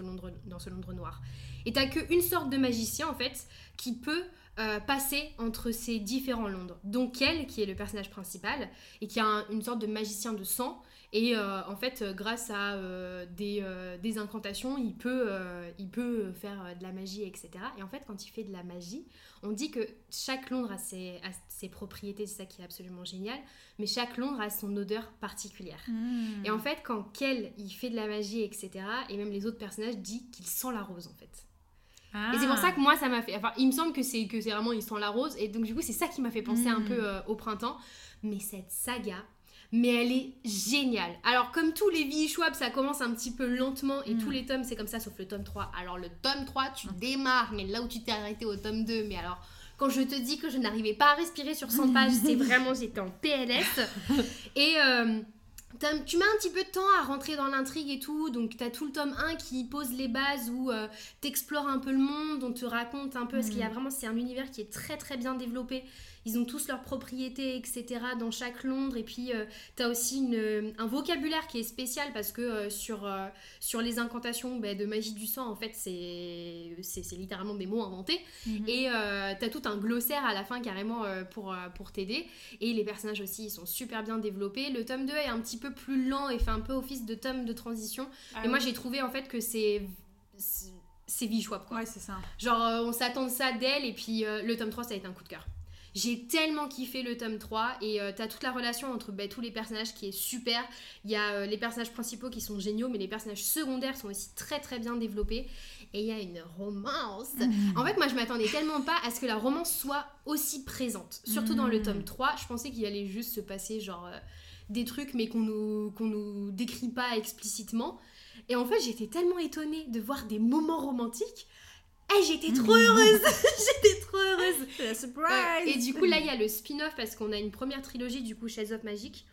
Londres, dans ce Londres noir. Et t'as qu'une sorte de magicien en fait qui peut euh, passer entre ces différents Londres. Donc Kel, qui est le personnage principal, et qui a un- une sorte de magicien de sang. Et euh, en fait, euh, grâce à euh, des, euh, des incantations, il peut, il peut faire de la magie, etc. Et en fait, quand il fait de la magie, on dit que chaque Londres a ses, a ses propriétés, c'est ça qui est absolument génial, mais chaque Londres a son odeur particulière. Hmm. Et en fait, quand Kel, il fait de la magie, etc., et même les autres personnages disent qu'il sent la rose, en fait. Ah. Et c'est pour ça que moi, ça m'a fait. Enfin, il me semble que c'est que c'est vraiment il sent la rose. Et donc, du coup, c'est ça qui m'a fait penser un Mm. peu euh, au printemps. Mais cette saga, mais elle est géniale. Alors, comme tous les V.E. Schwab, ça commence un petit peu lentement. Et Mm. tous les tomes, c'est comme ça, sauf le tome 3. Alors, le tome 3, tu démarres. Mais là où tu t'es arrêté au tome 2, mais alors. Quand je te dis que je n'arrivais pas à respirer sur 100 pages, c'est vraiment, j'étais en PLS. Et euh, tu mets un petit peu de temps à rentrer dans l'intrigue et tout. Donc, t'as tout le tome 1 qui pose les bases où euh, t'explores un peu le monde, on te raconte un peu. Parce qu'il y a vraiment, c'est un univers qui est très très bien développé. Ils ont tous leurs propriétés, etc. dans chaque Londres. Et puis, euh, t'as aussi une- un vocabulaire qui est spécial parce que euh, sur, euh, sur les incantations ben, de magie du sang, en fait, c'est c'est- c'est littéralement des mots inventés. Mhm. Et euh, t'as tout un glossaire à la fin carrément euh, pour, euh, pour t'aider. Et les personnages aussi, ils sont super bien développés. Le tome 2 est un petit peu plus lent et fait un peu office de tome de transition. Ah et moi, j'ai trouvé en fait que c'est. c'est- C'est V-Schwab quoi. Ouais, c'est ça. Genre, euh, on s'attend de ça d'elle, et puis euh, le tome 3, ça a été un coup de cœur. J'ai tellement kiffé le tome 3, et euh, t'as toute la relation entre bah, tous les personnages qui est super. Il y a euh, les personnages principaux qui sont géniaux, mais les personnages secondaires sont aussi très très bien développés. Et il y a une romance. En fait, moi, je m'attendais tellement pas à ce que la romance soit aussi présente. Surtout dans le Mm. tome 3, je pensais qu'il allait juste se passer genre euh, des trucs, mais qu'on nous, qu'on nous décrit pas explicitement. Et en fait, j'étais tellement étonnée de voir des moments romantiques. Eh, j'étais trop heureuse. J'étais trop heureuse. Euh, surprise. Et du coup, là, il y a le spin-off parce qu'on a une première trilogie, du coup, Shades of Magic.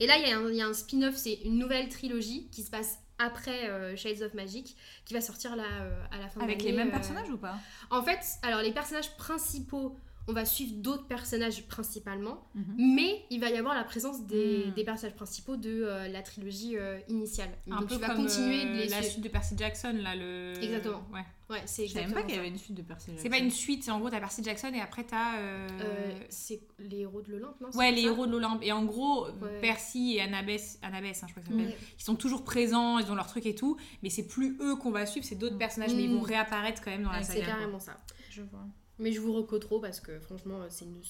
Et là, il y a un, il y a un spin-off, c'est une nouvelle trilogie qui se passe après euh, Shades of Magic, qui va sortir là euh, à la fin de Avec les l'année, mêmes euh, personnages ou pas? En fait, alors les personnages principaux, on va suivre d'autres personnages principalement, Mhm. mais il va y avoir la présence des, Mm. des personnages principaux de euh, la trilogie euh, initiale. un Donc peu tu vas comme continuer de euh, les la suite de Percy Jackson là le Exactement. ouais Ouais, c'est Je savais même pas qu'il y avait une suite de Percy c'est pas une suite c'est en gros t'as Percy Jackson et après t'as euh, c'est les héros de l'Olympe, non? Ouais les héros de l'Olympe et en gros Ouais. Percy et Annabeth Annabeth hein, je crois que ça s'appelle ils sont toujours présents ils ont leur truc et tout mais c'est plus eux qu'on va suivre c'est d'autres personnages mais ils vont Mm. réapparaître quand même dans la saga C'est quoi. carrément ça. Je vois. Mais je vous reco trop parce que franchement, c'est une.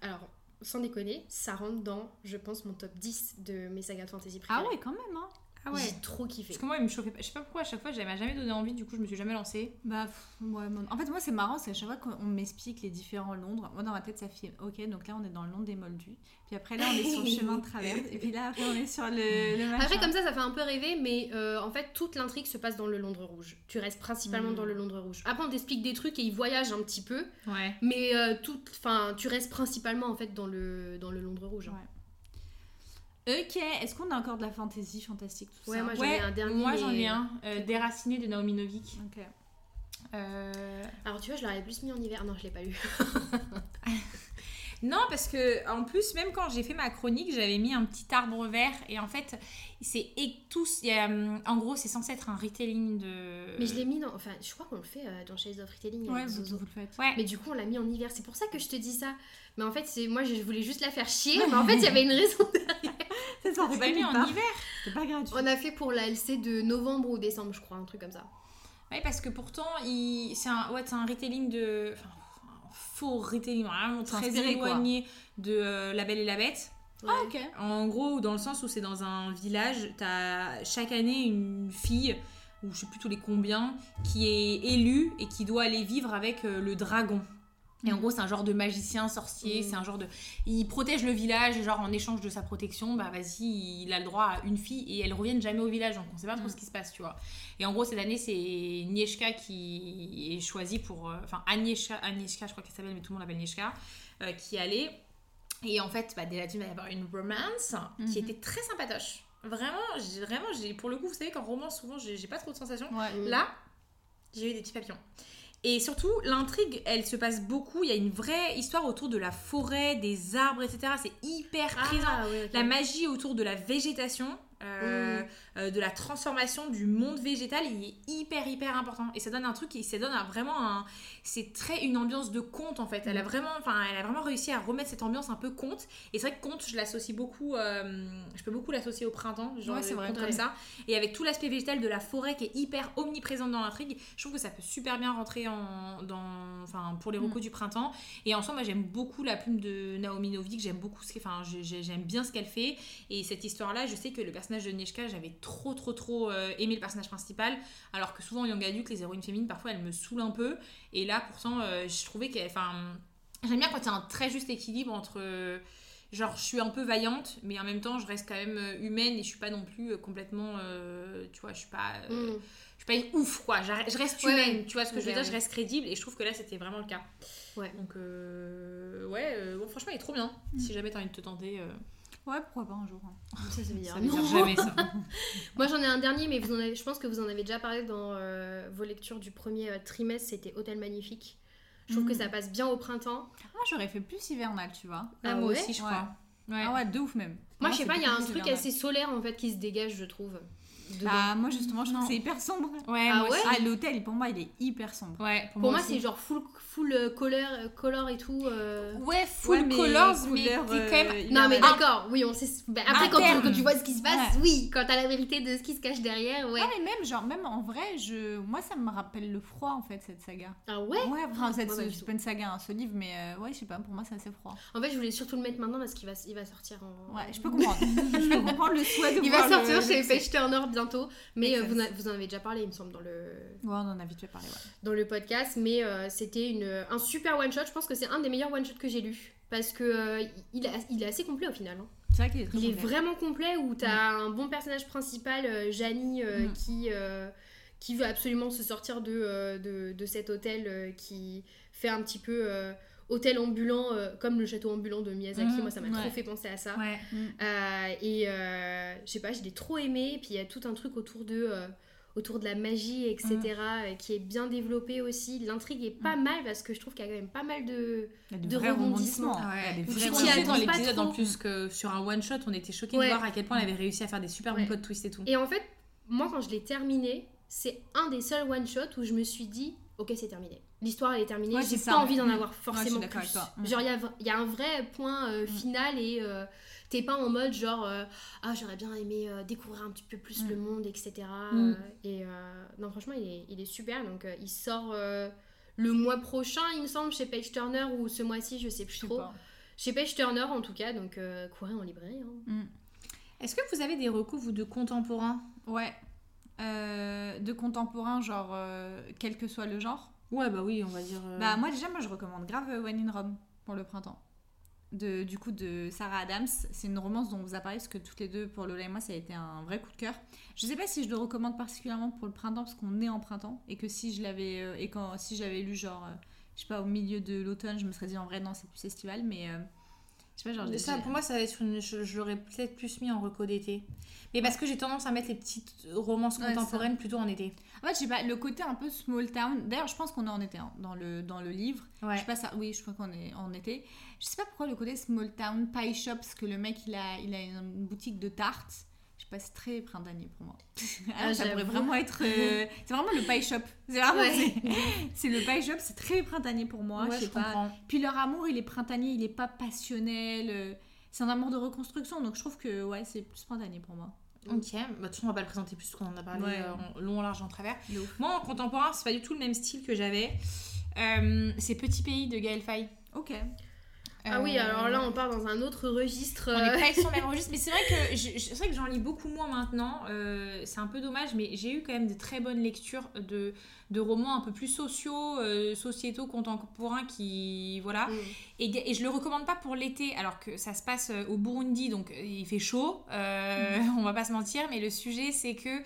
Alors, sans déconner, ça rentre dans, je pense, mon top 10 de mes sagas de fantasy Ah préférées. ouais, quand même, hein ah ouais J'ai trop kiffé. parce que moi il me chauffait pas je sais pas pourquoi à chaque fois j'avais m'a jamais donné envie du coup je me suis jamais lancée Bah, pff, ouais, mon- en fait, moi, c'est marrant, c'est à chaque fois qu'on m'explique les différents Londres, moi, dans ma tête, ça fait ok, donc là, on est dans le Londres des Moldus. Puis après, là, on est sur le chemin de traverse. Et puis là, après, on est sur le, le machin. Après, comme ça, ça fait un peu rêver, mais euh, en fait, toute l'intrigue se passe dans le Londres rouge. Tu restes principalement Mm. dans le Londres rouge. Après, on t'explique des trucs et ils voyagent un petit peu, ouais mais euh, tout, enfin, tu restes principalement en fait dans le, dans le Londres rouge. hein. Ouais. Ok, est-ce qu'on a encore de la fantasy fantastique tout Ouais, ça moi, j'en ouais ai un dernier, moi j'en ai un euh, déraciné de Naomi Novik Ok. Euh, Alors, tu vois, je l'aurais plus mis en hiver. Non, je l'ai pas lu. Non, parce que en plus, même quand j'ai fait ma chronique, j'avais mis un petit arbre vert. Et en fait, c'est et tous. il y a, hum, en gros, c'est censé être un retelling de. Mais je l'ai mis dans. Enfin, je crois qu'on le fait euh, dans Shades of Retelling Ouais, vous, Zozo. vous le faites. Ouais. Mais du coup, on l'a mis en hiver. C'est pour ça que je te dis ça. Mais en fait, c'est moi, je voulais juste la faire chier. Mais en fait, il y avait une raison. Ça Vous l'avez mis en hiver C'est pas gratuit. On a fait pour la LC de novembre ou décembre, je crois, un truc comme ça. Oui, parce que pourtant, il... c'est un... Ouais, c'est un retelling de. Enfin, faux retelling, vraiment C'est très éloigné de euh, La Belle et la Bête. Ouais. Ah, ok. En gros, dans le sens où c'est dans un village, t'as chaque année une fille, ou je sais plus tous les combien, qui est élue et qui doit aller vivre avec euh, le dragon. Et en gros, c'est un genre de magicien, sorcier, Mm. c'est un genre de... Il protège le village, genre en échange de sa protection, bah vas-y, il a le droit à une fille, et elles reviennent jamais au village, donc on sait pas trop Mm. ce qui se passe, tu vois. Et en gros, cette année, c'est Nieshka qui est choisie pour... euh, Enfin, Agnieszka, Agnieszka, je crois qu'elle s'appelle, mais tout le monde l'appelle Nieshka, euh, qui allait. Et en fait, bah, dès la il va y avoir une romance qui était très sympatoche. Vraiment, vraiment pour le coup, vous savez qu'en romance, souvent, j'ai, pas trop de sensations. Ouais. Mm. Là, j'ai eu des petits papillons. Et surtout, l'intrigue, elle se passe beaucoup. Il y a une vraie histoire autour de la forêt, des arbres, etc. C'est hyper présent. Ah, ok. La magie autour de la végétation, euh. Euh, de la transformation du monde végétal, il est hyper hyper important. Et ça donne un truc, et ça donne un- vraiment un, c'est très une ambiance de conte en fait. Elle a Mm. vraiment, enfin, elle a vraiment réussi à remettre cette ambiance un peu conte. Et c'est vrai que conte, je l'associe beaucoup, euh, je peux beaucoup l'associer au printemps, genre Ouais, c'est des vrai. comme ça. Et avec tout l'aspect végétal de la forêt qui est hyper omniprésente dans l'intrigue, je trouve que ça peut super bien rentrer en, dans, enfin, pour les Mm. recos du printemps. Et en soi, moi j'aime beaucoup la plume de Naomi Novik, j'aime beaucoup ce qu'elle, enfin, j'ai- j'ai- j'aime bien ce qu'elle fait. Et cette histoire-là, je sais que le personnage de Nieshka, j'avais trop, trop, trop euh, aimé le personnage principal. Alors que souvent, en young les héroïnes féminines, parfois, elles me saoulent un peu. Et là, pourtant, euh, je trouvais qu'elle. Enfin, j'aime bien quand il y a un très juste équilibre entre. euh, Genre, je suis un peu vaillante, mais en même temps, je reste quand même euh, humaine et je suis pas non plus complètement. tu vois, je suis pas. Mm. Je suis pas une ouf, quoi. Je reste humaine, ouais. tu vois ce que je veux dire? Je reste crédible et je trouve que là, c'était vraiment le cas. Ouais. Donc, ouais, bon, franchement, il est trop bien. Si jamais t'as envie de te tenter. Ouais, pourquoi pas un jour. hein. Ça, ça veut dire ça veut non. dire jamais ça. Moi, j'en ai un dernier, mais vous en avez, je pense que vous en avez déjà parlé dans euh, vos lectures du premier euh, trimestre. C'était Hôtel Magnifique. Je trouve que ça passe bien au printemps. Moi, j'aurais fait plus hivernal, tu vois. Ah, Ah moi ouais aussi, je Ouais. crois. Ouais. Ah ouais, de ouf même. Moi, Pour je sais pas, il y a un truc hivernal. assez solaire en fait qui se dégage, je trouve. Dedans. Bah, moi, justement, je trouve c'est hyper sombre. Ouais, Ah ouais. Ah, l'hôtel, pour moi, il est hyper sombre. Ouais, Pour moi, c'est genre full, full euh, color, euh, color et tout. euh. Ouais, full Ouais, mais colors, mais couleur, quand même. Non, mais d'accord, oui, on sait. bah, après, quand tu, Interne. quand tu vois ce qui se passe, Ouais. oui, quand t'as la vérité de ce qui se cache derrière, ouais. Ah, mais même, genre, même en vrai, je... moi, ça me rappelle le froid, en fait, cette saga. Ah ouais? Ouais, enfin, cette, c'est pas une saga, hein, ce livre, mais euh, ouais, je sais pas, pour moi, c'est assez froid. En fait, je voulais surtout le mettre maintenant parce qu'il va, il va sortir en. Ouais, je peux comprendre. je peux comprendre le souhait de Il va sortir chez Page Turner bientôt, mais euh, vous, vous en avez déjà parlé, il me semble, dans le, Ouais, on en a vite fait parler, ouais. dans le podcast, mais euh, c'était une, un super one shot. Je pense que c'est un des meilleurs one shot que j'ai lu parce que euh, il, a- il est assez complet au final. hein. C'est vrai qu'il est très Il est vraiment complet où t'as un bon personnage principal, Janie, Mm. qui, qui veut absolument se sortir de, de, de cet hôtel qui fait un petit peu euh, hôtel ambulant, euh, comme le château ambulant de Miyazaki. Mm, Moi, ça m'a ouais. trop fait penser à ça. Ouais. Euh, et euh, je sais pas, je l'ai trop aimé. Et puis il y a tout un truc autour de, euh, autour de la magie, etc., euh, qui est bien développé aussi. L'intrigue est pas mal parce que je trouve qu'il y a quand même pas mal de. Il y a de, de vrais rebondissements. Ah ouais. Il y a des vrais rebondissements. dans l'épisode en plus que sur un one shot, on était choqués Ouais. de voir à quel point elle avait réussi à faire des super Ouais. bons plot twists et tout. Et en fait, moi, quand je l'ai terminé, c'est un des seuls one-shots où je me suis dit, ok, c'est terminé. L'histoire, elle est terminée. Ouais, J'ai pas ça. envie d'en Mm. avoir forcément plus. Mm. Genre, il y a, v- il y a un vrai point euh, final et euh, t'es pas en mode genre, euh, ah, j'aurais bien aimé euh, découvrir un petit peu plus Mm. le monde, etc. Mm. Euh, et euh, non, franchement, il est, il est super. Donc, euh, il sort euh, le mois prochain, il me semble, chez Page Turner ou ce mois-ci, je sais plus trop. pas. Chez Page Turner, en tout cas. Donc, euh, courez en librairie. hein. Mm. Est-ce que vous avez des recours, vous, de contemporains? Ouais. Euh, de contemporain, genre, euh, quel que soit le genre? Ouais, bah oui, on va dire. euh, Bah moi déjà moi je recommande grave euh, When in Rome pour le printemps. De, du coup de Sarah Adams. C'est une romance dont on vous a parce que toutes les deux pour Lola et moi ça a été un vrai coup de cœur. Je sais pas si je le recommande particulièrement pour le printemps parce qu'on est en printemps et que si je l'avais euh, et quand si j'avais lu genre je sais pas au milieu de l'automne je me serais dit en vrai non c'est plus estival mais Je sais pas, genre. De j'ai- ça, pour moi, ça va être une- je, je l'aurais peut-être plus mis en reco d'été. Mais parce que j'ai tendance à mettre les petites romances Ouais, contemporaines plutôt en été. En fait, je sais pas, le côté un peu small town. D'ailleurs, je pense qu'on est en été hein, dans, le, dans le livre. Ouais. Je sais pas ça. Oui, je crois qu'on est en été. Je sais pas pourquoi le côté small town, pie shop, parce que le mec il a, il a une boutique de tartes. Je sais pas, c'est très printanier pour moi. Ah, Alors, ça pourrait vraiment être. euh, c'est vraiment le pie shop. C'est vraiment. Ouais. c'est- C'est le pie shop, c'est très printanier pour moi. Ouais, je sais je pas. comprends. Puis leur amour, il est printanier, il est pas passionnel. euh, C'est un amour de reconstruction, donc je trouve que ouais, c'est plus spontané pour moi. Ok, bah, de toute façon, on va pas le présenter plus qu'on en a parlé Ouais. euh, long, large, en travers. Moi, en contemporain, c'est pas du tout le même style que j'avais. Euh, c'est Petit Pays de Gaël Faye. Ok. Ah oui, Euh, alors là, on part dans un autre registre. On euh, n'est pas sur le même registre, mais c'est vrai que je- vrai que j'en lis beaucoup moins maintenant. euh, c'est un peu dommage, mais j'ai eu quand même de très bonnes lectures de, de romans un peu plus sociaux, euh, sociétaux, contemporains qui voilà. Mm. Et, et je le recommande pas pour l'été, alors que ça se passe euh, au Burundi, donc euh, il fait chaud. euh, On va pas se mentir, mais le sujet c'est que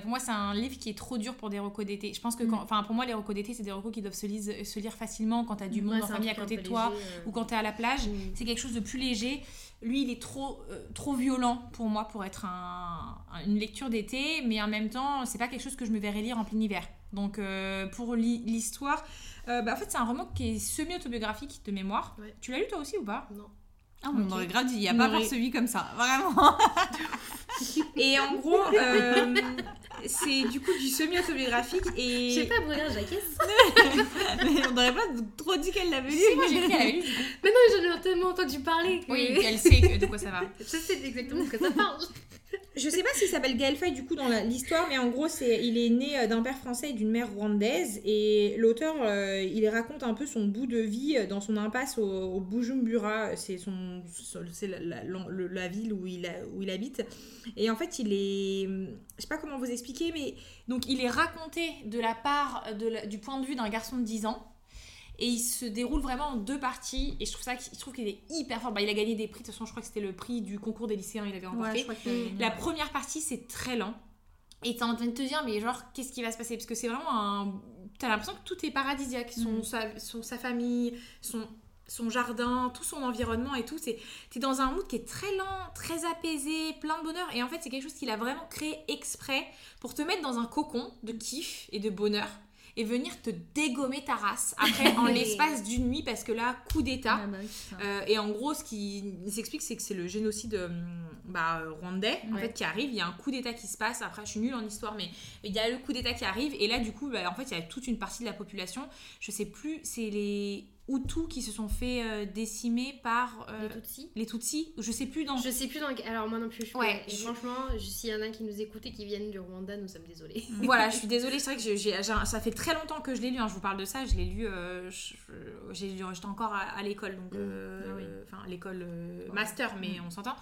pour moi c'est un livre qui est trop dur pour des recos d'été. Je pense que quand, enfin pour moi les recos d'été c'est des recos qui doivent se, lise- se lire facilement quand t'as du monde Ouais, en famille à côté de toi léger, euh. ou quand t'es à la plage. Mm. C'est quelque chose de plus léger. Lui, il est trop, euh, trop violent pour moi pour être un- un- une lecture d'été, mais en même temps, c'est pas quelque chose que je me verrais lire en plein hiver. Donc, euh, pour l'histoire, euh, bah, en fait, c'est un roman qui est semi-autobiographique de mémoire. Ouais. Tu l'as lu toi aussi ou pas? Non. Ah, on aurait grave dit, il n'y a pas vie comme ça, vraiment. Et en gros, euh, c'est du coup du semi-autobiographique et. Je sais pas, regarde, j'acquiesce. Mais on n'aurait pas trop dit qu'elle l'avait lu. Si, moi j'ai dit qu'elle avait lu. Mais non, j'en ai tellement entendu parler. que- Oui, qu'elle sait que- de quoi ça va. Je sais exactement de quoi ça parle. Je sais pas s'il s'appelle Gaël Faye du coup dans l'histoire, mais en gros, c'est il est né euh, d'un père français et d'une mère rwandaise. Et l'auteur, euh, il raconte un peu son bout de vie euh, dans son impasse au, Bujumbura. C'est son, c'est la, la- la- le- la ville où il, où il habite. Et en fait, il est. Je sais pas comment vous expliquer, mais. Donc, il est raconté de la part, de du point de vue d'un garçon de 10 ans. Et il se déroule vraiment en deux parties. Et je trouve ça, je trouve qu'il est hyper fort. Bah, il a gagné des prix. De toute façon, je crois que c'était le prix du concours des lycéens. Il avait remporté. que La première partie, c'est très lent. Et t'es en train de te dire, mais genre, qu'est-ce qui va se passer? Parce que c'est vraiment un. T'as l'impression que tout est paradisiaque. Son, Mhm. sa, son- sa famille, son, son jardin, tout son environnement et tout. c'est T'es dans un mood qui est très lent, très apaisé, plein de bonheur. Et en fait, c'est quelque chose qu'il a vraiment créé exprès pour te mettre dans un cocon de kiff et de bonheur. Et venir te dégommer ta race après en l'espace d'une nuit parce que là, coup d'état. Ah bah oui, ça. Euh, et en gros, ce qui s'explique, c'est que c'est le génocide euh, bah, rwandais en fait, qui arrive. Il y a un coup d'État qui se passe. Après, je suis nulle en histoire, mais il y a le coup d'État qui arrive. Et là, du coup, bah, en fait, il y a toute une partie de la population. Je sais plus, c'est les Hutus qui se sont fait euh, décimer par euh, Les Tutsis. les Tutsis. Je sais plus dans. Je sais plus dans. Alors moi non plus. Je Ouais, je- franchement, s'il y en a qui nous écoutent et qui viennent du Rwanda, nous sommes désolés. voilà, je suis désolée, c'est vrai que ça fait très longtemps que je l'ai lu. hein, je vous parle de ça, je l'ai lu. euh, J'étais encore à, à l'école, donc. euh, Ah oui. Enfin, l'école euh, master, mais on s'entend.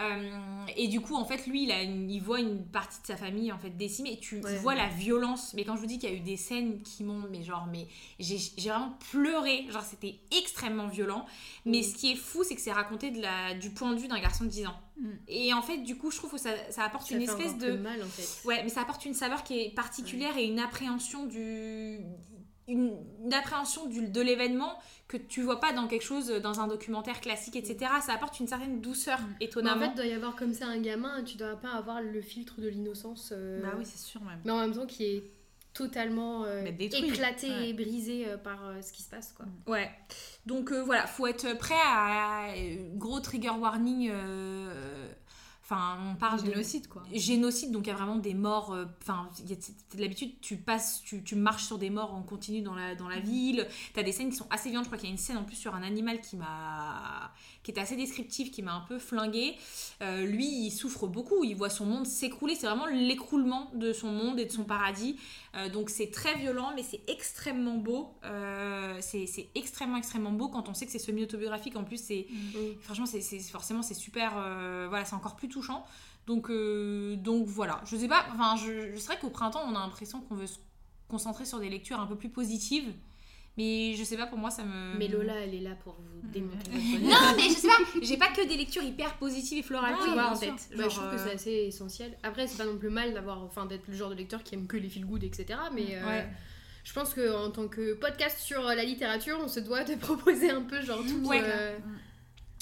Euh, et du coup, en fait, lui, il, a une- il voit une partie de sa famille en fait décimée. Et tu Ouais. vois la violence. Mais quand je vous dis qu'il y a eu des scènes qui m'ont, mais genre, mais j'ai vraiment pleuré. Genre, c'était extrêmement violent. Mais Mm. ce qui est fou, c'est que c'est raconté de la, du point de vue d'un garçon de 10 ans. Mm. Et en fait, du coup, je trouve que ça, ça apporte Ça une espèce de mal en fait. Ouais, mais ça apporte une saveur qui est particulière et une appréhension du une, une appréhension du, de l'événement que tu vois pas dans quelque chose dans un documentaire classique etc ça apporte une certaine douceur Mm. Mais en étonnamment fait, il doit y avoir comme ça un gamin, tu dois pas avoir le filtre de l'innocence. euh, Bah oui, c'est sûr même. Mais en même temps, qui est totalement euh, éclaté Ouais. et brisé euh, par euh, ce qui se passe quoi. ouais donc euh, voilà faut être prêt à euh, gros trigger warning euh, enfin on parle de Génocide quoi. génocide, donc il y a vraiment des morts. euh, Enfin, d'habitude, tu passes, tu, tu marches sur des morts en continu dans la, dans la ville. Tu as des scènes qui sont assez violentes. Je crois qu'il y a une scène en plus sur un animal qui m'a qui était assez descriptive, qui m'a un peu flinguée. Euh, lui, il souffre beaucoup. Il voit son monde s'écrouler. C'est vraiment l'écroulement de son monde et de son paradis. Euh, donc c'est très violent, mais c'est extrêmement beau. Euh, c'est extrêmement, extrêmement beau quand on sait que c'est semi-autobiographique. En plus, c'est Mm. Franchement, c'est forcément c'est super. euh, voilà, c'est encore plus touchant. Donc, euh, donc voilà. Je sais pas. Enfin, je, je sais qu'au printemps, on a l'impression qu'on veut se concentrer sur des lectures un peu plus positives. Mais je sais pas, pour moi, ça me. Mais Lola, elle est là pour vous démontrer votre Non, mais je sais pas. J'ai pas que des lectures hyper positives et florales, tu vois, en sûr. tête. Bah, je trouve que euh, c'est assez essentiel. Après, c'est pas non plus mal d'avoir, enfin, d'être le genre de lecteur qui aime que les feel good, etc. Mais euh, Ouais. je pense que en tant que podcast sur la littérature, on se doit de proposer un peu genre tout. Ouais. euh,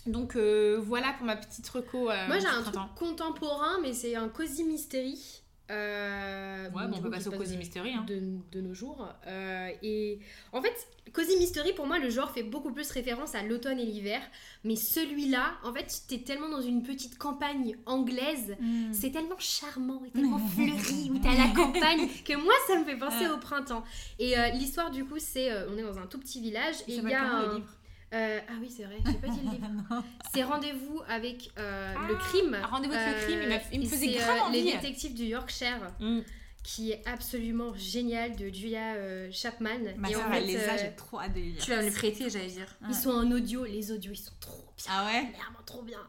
Donc euh, voilà pour ma petite reco. euh, Moi j'ai un truc contemporain, mais c'est un Cozy Mystery. Euh, Ouais, bon, on peut passer au Cozy Mystery. Hein. de, de nos jours. Euh, et en fait, Cozy Mystery, pour moi, le genre fait beaucoup plus référence à l'automne et l'hiver. Mais celui-là, en fait, t'es tellement dans une petite campagne anglaise. Mm. C'est tellement charmant et tellement fleuri où t'es à la campagne que moi ça me fait penser Ouais. au printemps. Et euh, l'histoire du coup c'est on est dans un tout petit village et il y a un- livre? Euh, ah oui c'est vrai j'ai pas dit le livre. C'est rendez-vous avec euh, Ah, le crime. Rendez-vous avec le crime, il m'a- il me et faisait grave Les envie. détectives du Yorkshire Mm. qui est absolument génial de Julia euh, Chapman. Ma et soeur, en elle fait, les a, euh, j'ai trop hâte de les lire. Tu vas me le prêter, j'allais dire. Ouais. ils sont en audio, les audios ils sont trop bien. Ah ouais? Vraiment trop bien.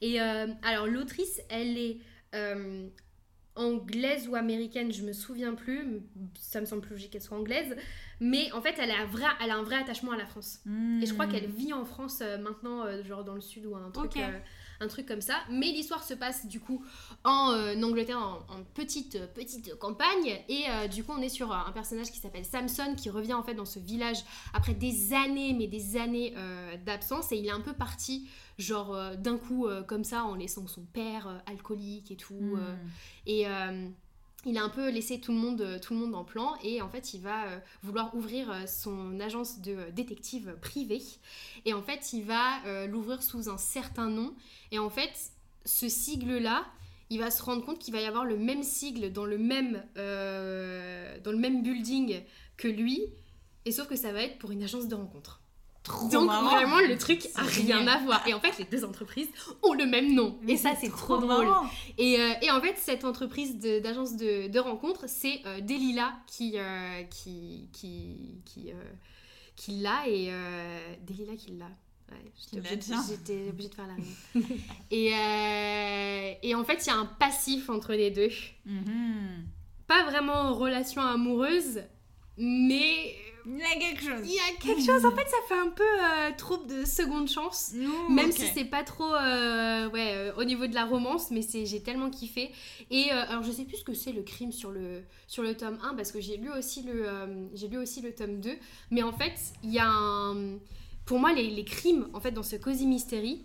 Et euh, alors l'autrice, elle est euh, anglaise ou américaine, je me souviens plus. Ça me semble plus logique qu'elle soit anglaise. Mais en fait, elle a, un vrai, elle a un vrai attachement à la France. Et je crois Mm. qu'elle vit en France euh, maintenant, euh, genre dans le sud ou un truc, euh, un truc comme ça. Mais l'histoire se passe du coup en Angleterre, en, en petite, petite campagne. Et du coup, on est sur un personnage qui s'appelle Samson qui revient en fait dans ce village après des années, mais des années d'absence. Et il est un peu parti, genre d'un coup, comme ça, en laissant son père alcoolique et tout. Mm. euh, et il a un peu laissé tout le monde, euh, tout le monde en plan et en fait il va euh, vouloir ouvrir euh, son agence de détective privée et en fait il va l'ouvrir sous un certain nom et en fait ce sigle là il va se rendre compte qu'il va y avoir le même sigle dans le même, dans le même building que lui et sauf que ça va être pour une agence de rencontre. Donc marrant. vraiment le truc a rien génial. à voir et en fait les deux entreprises ont le même nom et ça c'est trop drôle. marrant. Et, euh, et en fait, cette entreprise de- d'agence de, de rencontre, c'est euh, Delila qui, euh, qui, qui, qui, euh, qui l'a et euh, Delila qui l'a. Ouais, j'étais obligée, de- j'étais obligée de faire la rime. et, euh, et en fait, il y a un passif entre les deux. Mhm. Pas vraiment relation amoureuse, mais Il y a quelque chose. il y a quelque chose. En fait, ça fait un peu euh, troupe de seconde chance. Ouh, Même si c'est pas trop euh, ouais, euh, au niveau de la romance, mais c'est j'ai tellement kiffé. Et euh, alors je sais plus ce que c'est le crime sur le, sur le tome 1 parce que j'ai lu, aussi le, euh, j'ai lu aussi le tome 2. Mais en fait, il y a un. Pour moi, les, les crimes en fait dans ce Cozy Mystery.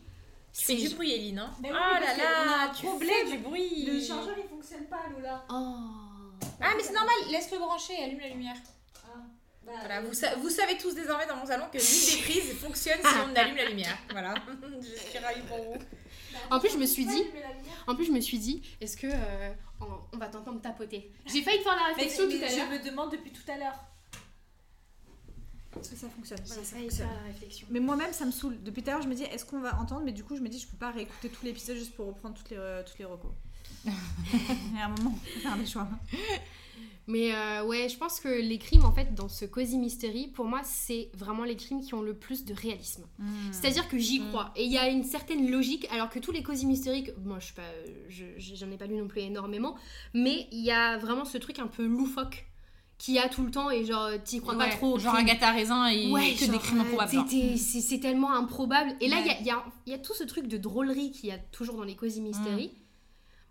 Tu fais du bruit, Eline, hein Mais oui, Oh là là, tu problème. fais du bruit Le chargeur il fonctionne pas, Lola. Oh Ah, mais c'est normal, laisse-le brancher, allume la lumière. Bah, Voilà, vous, sa- vous savez tous désormais dans mon salon que l'une des prises fonctionne si on allume la lumière. Voilà, je suis ravie pour vous. En plus, je me suis dit. En plus, je me suis dit, est-ce que euh, on, on va t'entendre tapoter? J'ai failli te faire la réflexion mais tout à je l'heure. me demande depuis tout à l'heure. Est-ce que ça fonctionne J'ai Voilà, ça failli te fonctionne. faire la réflexion. Mais moi-même, ça me saoule. Depuis tout à l'heure, je me dis, est-ce qu'on va entendre? Mais du coup, je me dis, je peux pas réécouter tout l'épisode juste pour reprendre toutes les, euh, toutes les recos. Il y a un moment, faut faire des choix. Mais euh, ouais, je pense que les crimes, en fait, dans ce Cozy Mystery, pour moi, c'est vraiment les crimes qui ont le plus de réalisme. C'est-à-dire que j'y Mm. crois. Et il y a une certaine logique, alors que tous les Cozy Mystery, moi, je suis pas, je- je- j'en ai pas lu non plus énormément, mais il y a vraiment ce truc un peu loufoque qu'il y a tout le temps et genre, t'y crois pas trop. Genre crime. Agatha Raisin et Ouais, que genre, des crimes euh, improbables. C'est tellement improbable. Et là, il y a- y, a, y a tout ce truc de drôlerie qu'il y a toujours dans les Cozy Mystery.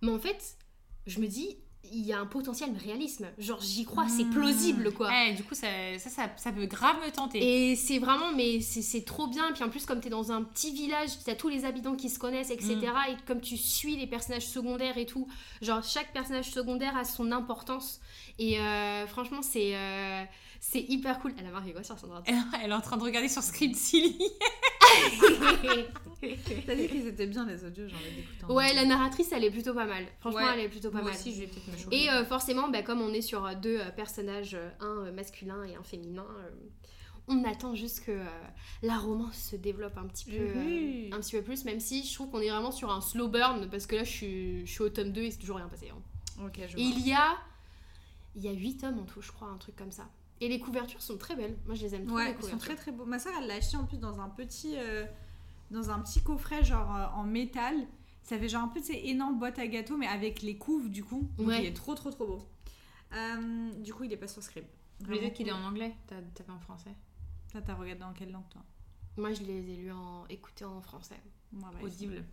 Mais en fait, je me dis, il y a un potentiel réalisme. Genre, j'y crois, c'est Mm. plausible, quoi. Ouais, du coup, ça, ça, ça, ça peut grave me tenter. Et c'est vraiment, mais c'est c'est trop bien. Puis en plus, comme t'es dans un petit village, t'as tous les habitants qui se connaissent, etc. Mm. Et comme tu suis les personnages secondaires et tout, genre chaque personnage secondaire a son importance. Et euh, franchement, c'est euh, c'est hyper cool. Elle a marqué quoi sur son ordi Elle, elle est en train de regarder sur Script Silly. T'as dit qu'ils étaient bien les audios, j'ai envie d'écouter. Ouais, la narratrice, elle est plutôt pas mal. Franchement, Ouais. elle est plutôt pas Moi mal. aussi, je vais peut-être me chauffer. Et euh, forcément, bah, comme on est sur euh, deux euh, personnages, un masculin et un féminin, euh, on attend juste que euh, la romance se développe un petit, peu, euh, Mhm. un petit peu plus, même si je trouve qu'on est vraiment sur un slow burn, parce que là, je suis, je suis au tome 2 et c'est toujours rien passé. hein. Je Et il y a, il y a 8 tomes en tout, je crois, un truc comme ça. Et les couvertures sont très belles. Moi, je les aime trop, les Ouais, ils sont très très beaux. Ma soeur, elle l'a acheté en plus dans un petit, euh, dans un petit coffret genre euh, en métal. Ça fait genre un peu ces énorme boîte à gâteaux, mais avec les couves du coup. Donc Ouais. il est trop trop trop beau. Euh, du coup, il est pas sur Scrib. Mais peut-être qu'il est en anglais, t'as t'as pas en français. Toi, t'as regardé dans quelle langue toi? Moi, je les ai lus en écoutés en français. Ouais, bah, Audible.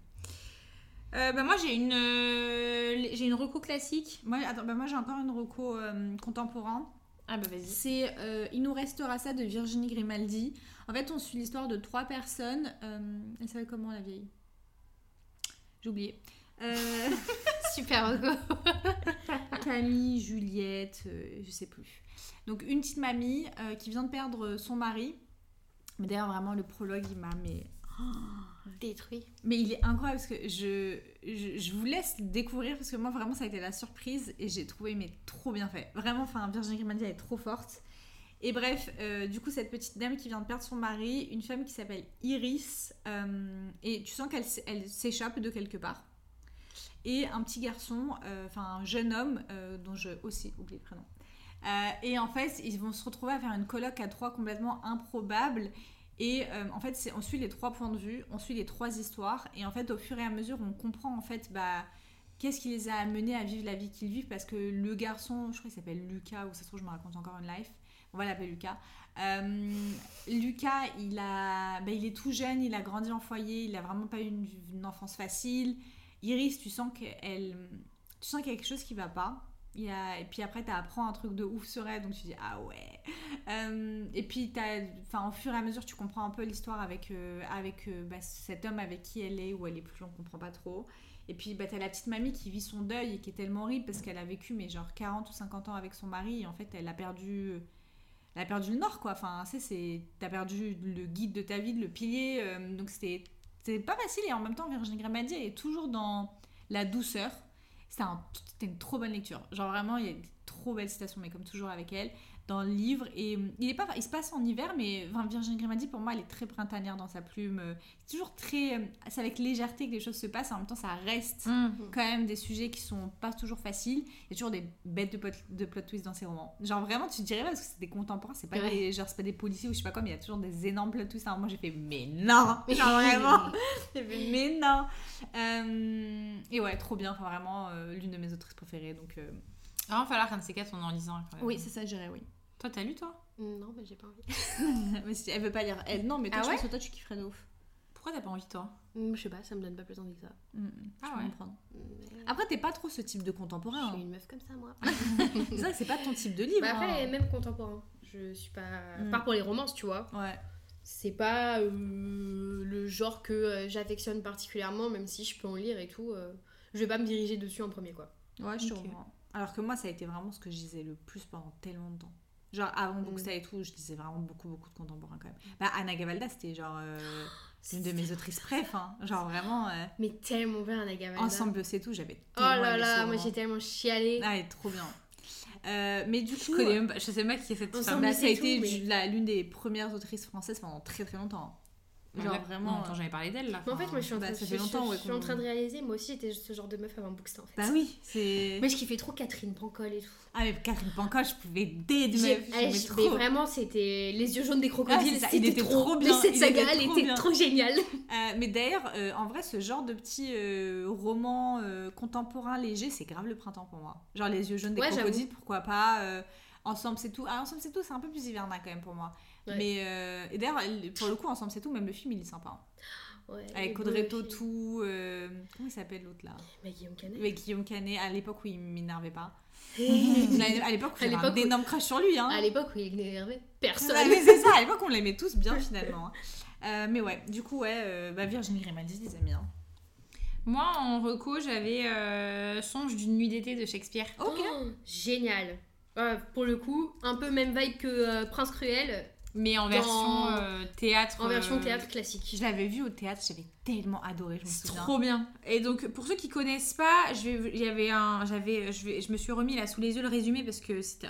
Euh, bah moi j'ai une euh, j'ai une reco classique. Moi, attends, bah, moi j'ai encore une reco euh, contemporain. Ah bah vas-y. C'est euh, Il nous restera ça de Virginie Grimaldi. En fait, on suit l'histoire de trois personnes. Euh, elle s'appelle comment la vieille? J'ai oublié. Euh, Super. Camille, Juliette, je sais plus. Donc une petite mamie qui vient de perdre son mari. Mais d'ailleurs vraiment le prologue il m'a mais Détruit. mais il est incroyable parce que je, je, je vous laisse découvrir parce que moi vraiment ça a été la surprise et j'ai trouvé mais trop bien fait. Vraiment enfin Virginie Grimaldi elle est trop forte. Et bref, euh, du coup cette petite dame qui vient de perdre son mari, une femme qui s'appelle Iris euh, et tu sens qu'elle elle s'échappe de quelque part. Et un petit garçon, euh, enfin un jeune homme dont je aussi oublie le prénom. Et en fait, ils vont se retrouver à faire une colloque à trois complètement improbable. Et euh, en fait, on suit les trois points de vue, on suit les trois histoires. Et en fait, au fur et à mesure, on comprend en fait bah, qu'est-ce qui les a amenés à vivre la vie qu'ils vivent. Parce que le garçon, je crois qu'il s'appelle Lucas, ou ça se trouve, je me raconte encore une life. On va l'appeler Lucas. Euh, Lucas, il, a, bah, il est tout jeune, il a grandi en foyer, il a vraiment pas eu une, enfance facile. Iris, tu sens qu'elle, tu sens y a quelque chose qui va pas. Et puis après, tu apprends un truc de ouf sur elle, donc tu dis ah ouais. Euh, et puis, enfin, au fur et à mesure, tu comprends un peu l'histoire avec, euh, avec euh, bah, cet homme avec qui elle est, ou elle est plus, on comprend pas trop. Et puis, bah, t'as la petite mamie qui vit son deuil et qui est tellement horrible parce qu'elle a vécu, mais genre 40 ou 50 ans avec son mari, et en fait, elle a perdu. Elle a perdu le nord, quoi. Enfin, tu sais, t'as perdu le guide de ta vie, le pilier. donc, c'était pas facile. Et en même temps, Virginie Grimaldi, elle est toujours dans la douceur. C'était un- c'était une trop bonne lecture. Genre, vraiment, il y a des trop belles citations, mais comme toujours avec elle, dans le livre. Et euh, il, est pas, il se passe en hiver, mais Virginie Grimaldi, pour moi, elle est très printanière dans sa plume. Euh, C'est toujours très. euh, C'est avec légèreté que les choses se passent. En même temps, ça reste quand même des sujets qui sont pas toujours faciles. Il y a toujours des bêtes de plot, de plot twist dans ces romans. Genre vraiment, tu te dirais pas parce que c'est des contemporains, c'est pas Ouais. des genre pas des policiers ou je sais pas quoi, mais il y a toujours des énormes plot twists. Alors moi j'ai fait mais non, genre vraiment, j'ai fait mais non. Euh, et ouais, trop bien. Enfin vraiment euh, l'une de mes autrices préférées. Donc euh, Ah, il va falloir qu'un de ces quatre, on en lisant. quand même. oui, c'est ça, je dirais oui. Toi, t'as lu, toi Non, mais j'ai pas envie. mais elle veut pas lire, elle non, mais toi Ah je ouais pense que toi tu kifferais de ouf. Pourquoi t'as pas envie, toi Hum, Je sais pas, ça me donne pas plus envie que ça. Mm, mm, Ah je peux ouais. comprendre. Mais Après t'es pas trop ce type de Je contemporain. suis hein. une meuf comme ça, moi. C'est vrai que c'est pas ton type de livre. Bah après, hein. même contemporain. Je suis pas. Mm. À part pour les romances, tu vois. Ouais. C'est pas euh, le genre que euh, j'affectionne particulièrement, même si je peux en lire et tout. euh, je vais pas me diriger dessus en premier, quoi. Ouais, je te Ok. comprends. Alors que moi, ça a été vraiment ce que je lisais le plus pendant tellement de temps. Genre, avant Booksta et tout, je lisais vraiment beaucoup, beaucoup de contemporains quand même. Bah, Anna Gavalda, c'était genre euh, une de mes autrices préf. hein. Genre, vraiment, euh, Mais tellement bien, Anna Gavalda. ensemble, c'est tout, j'avais Oh là là, moi j'ai tellement chialé. Ah, elle est trop bien. Euh, mais du coup, Je connais même pas, je sais même pas qui est cette femme. c'est ça a été l'une des premières autrices françaises pendant très très longtemps. Genre, Là, vraiment. Non, attends, j'avais parlé d'elle là. Mais en fait, moi je suis en bah, train, ça je- fait je- longtemps, je ouais, suis en qu'on- train de réaliser, moi aussi j'étais ce genre de meuf avant Booksta en fait. Bah oui, c'est. Mais je kiffais trop Catherine Pancol et tout. Ah, mais Catherine Pancol, je pouvais date, J'ai- meuf. eh, mais vraiment, c'était les yeux jaunes des crocodiles. Ah, c'était était trop, trop bien, cette saga, elle était trop géniale. Euh, mais d'ailleurs, euh, en vrai, ce genre de petit euh, roman euh, contemporain léger, c'est grave le printemps pour moi. Genre les yeux jaunes des Ouais, crocodiles, pourquoi pas. euh, ensemble, c'est tout. Ah, ensemble, c'est tout, c'est un peu plus hivernal quand même pour moi. Ouais. Mais euh, et d'ailleurs, pour le coup, ensemble, c'est tout. Même le film, il est sympa. hein. Ouais, Avec Audrey. Tautou. euh, comment il s'appelle l'autre là? Mais Guillaume Canet. Avec Guillaume Canet, à l'époque où il m'énervait pas. à à l'époque où À j'avais un où- énorme crush sur lui. Hein. l'époque où il n'énervait personne. Ouais, mais c'est ça, à l'époque on l'aimait tous bien finalement. hein. Euh, mais ouais, du coup, ouais, euh, bah, Virginie Grimaldi, les amis. Hein. Moi, en reco, j'avais euh, Songe d'une nuit d'été de Shakespeare. Ok. Oh, génial. Pour le coup, un peu même vibe que euh, Prince Cruel, Mais en Dans- version euh, théâtre. en version euh, théâtre classique. Je l'avais vu au théâtre, j'avais tellement adoré, je me C'est souviens. trop bien. Et donc pour ceux qui connaissent pas, je vais, il y avait un, j'avais, je, je me suis remis là sous les yeux le résumé parce que c'était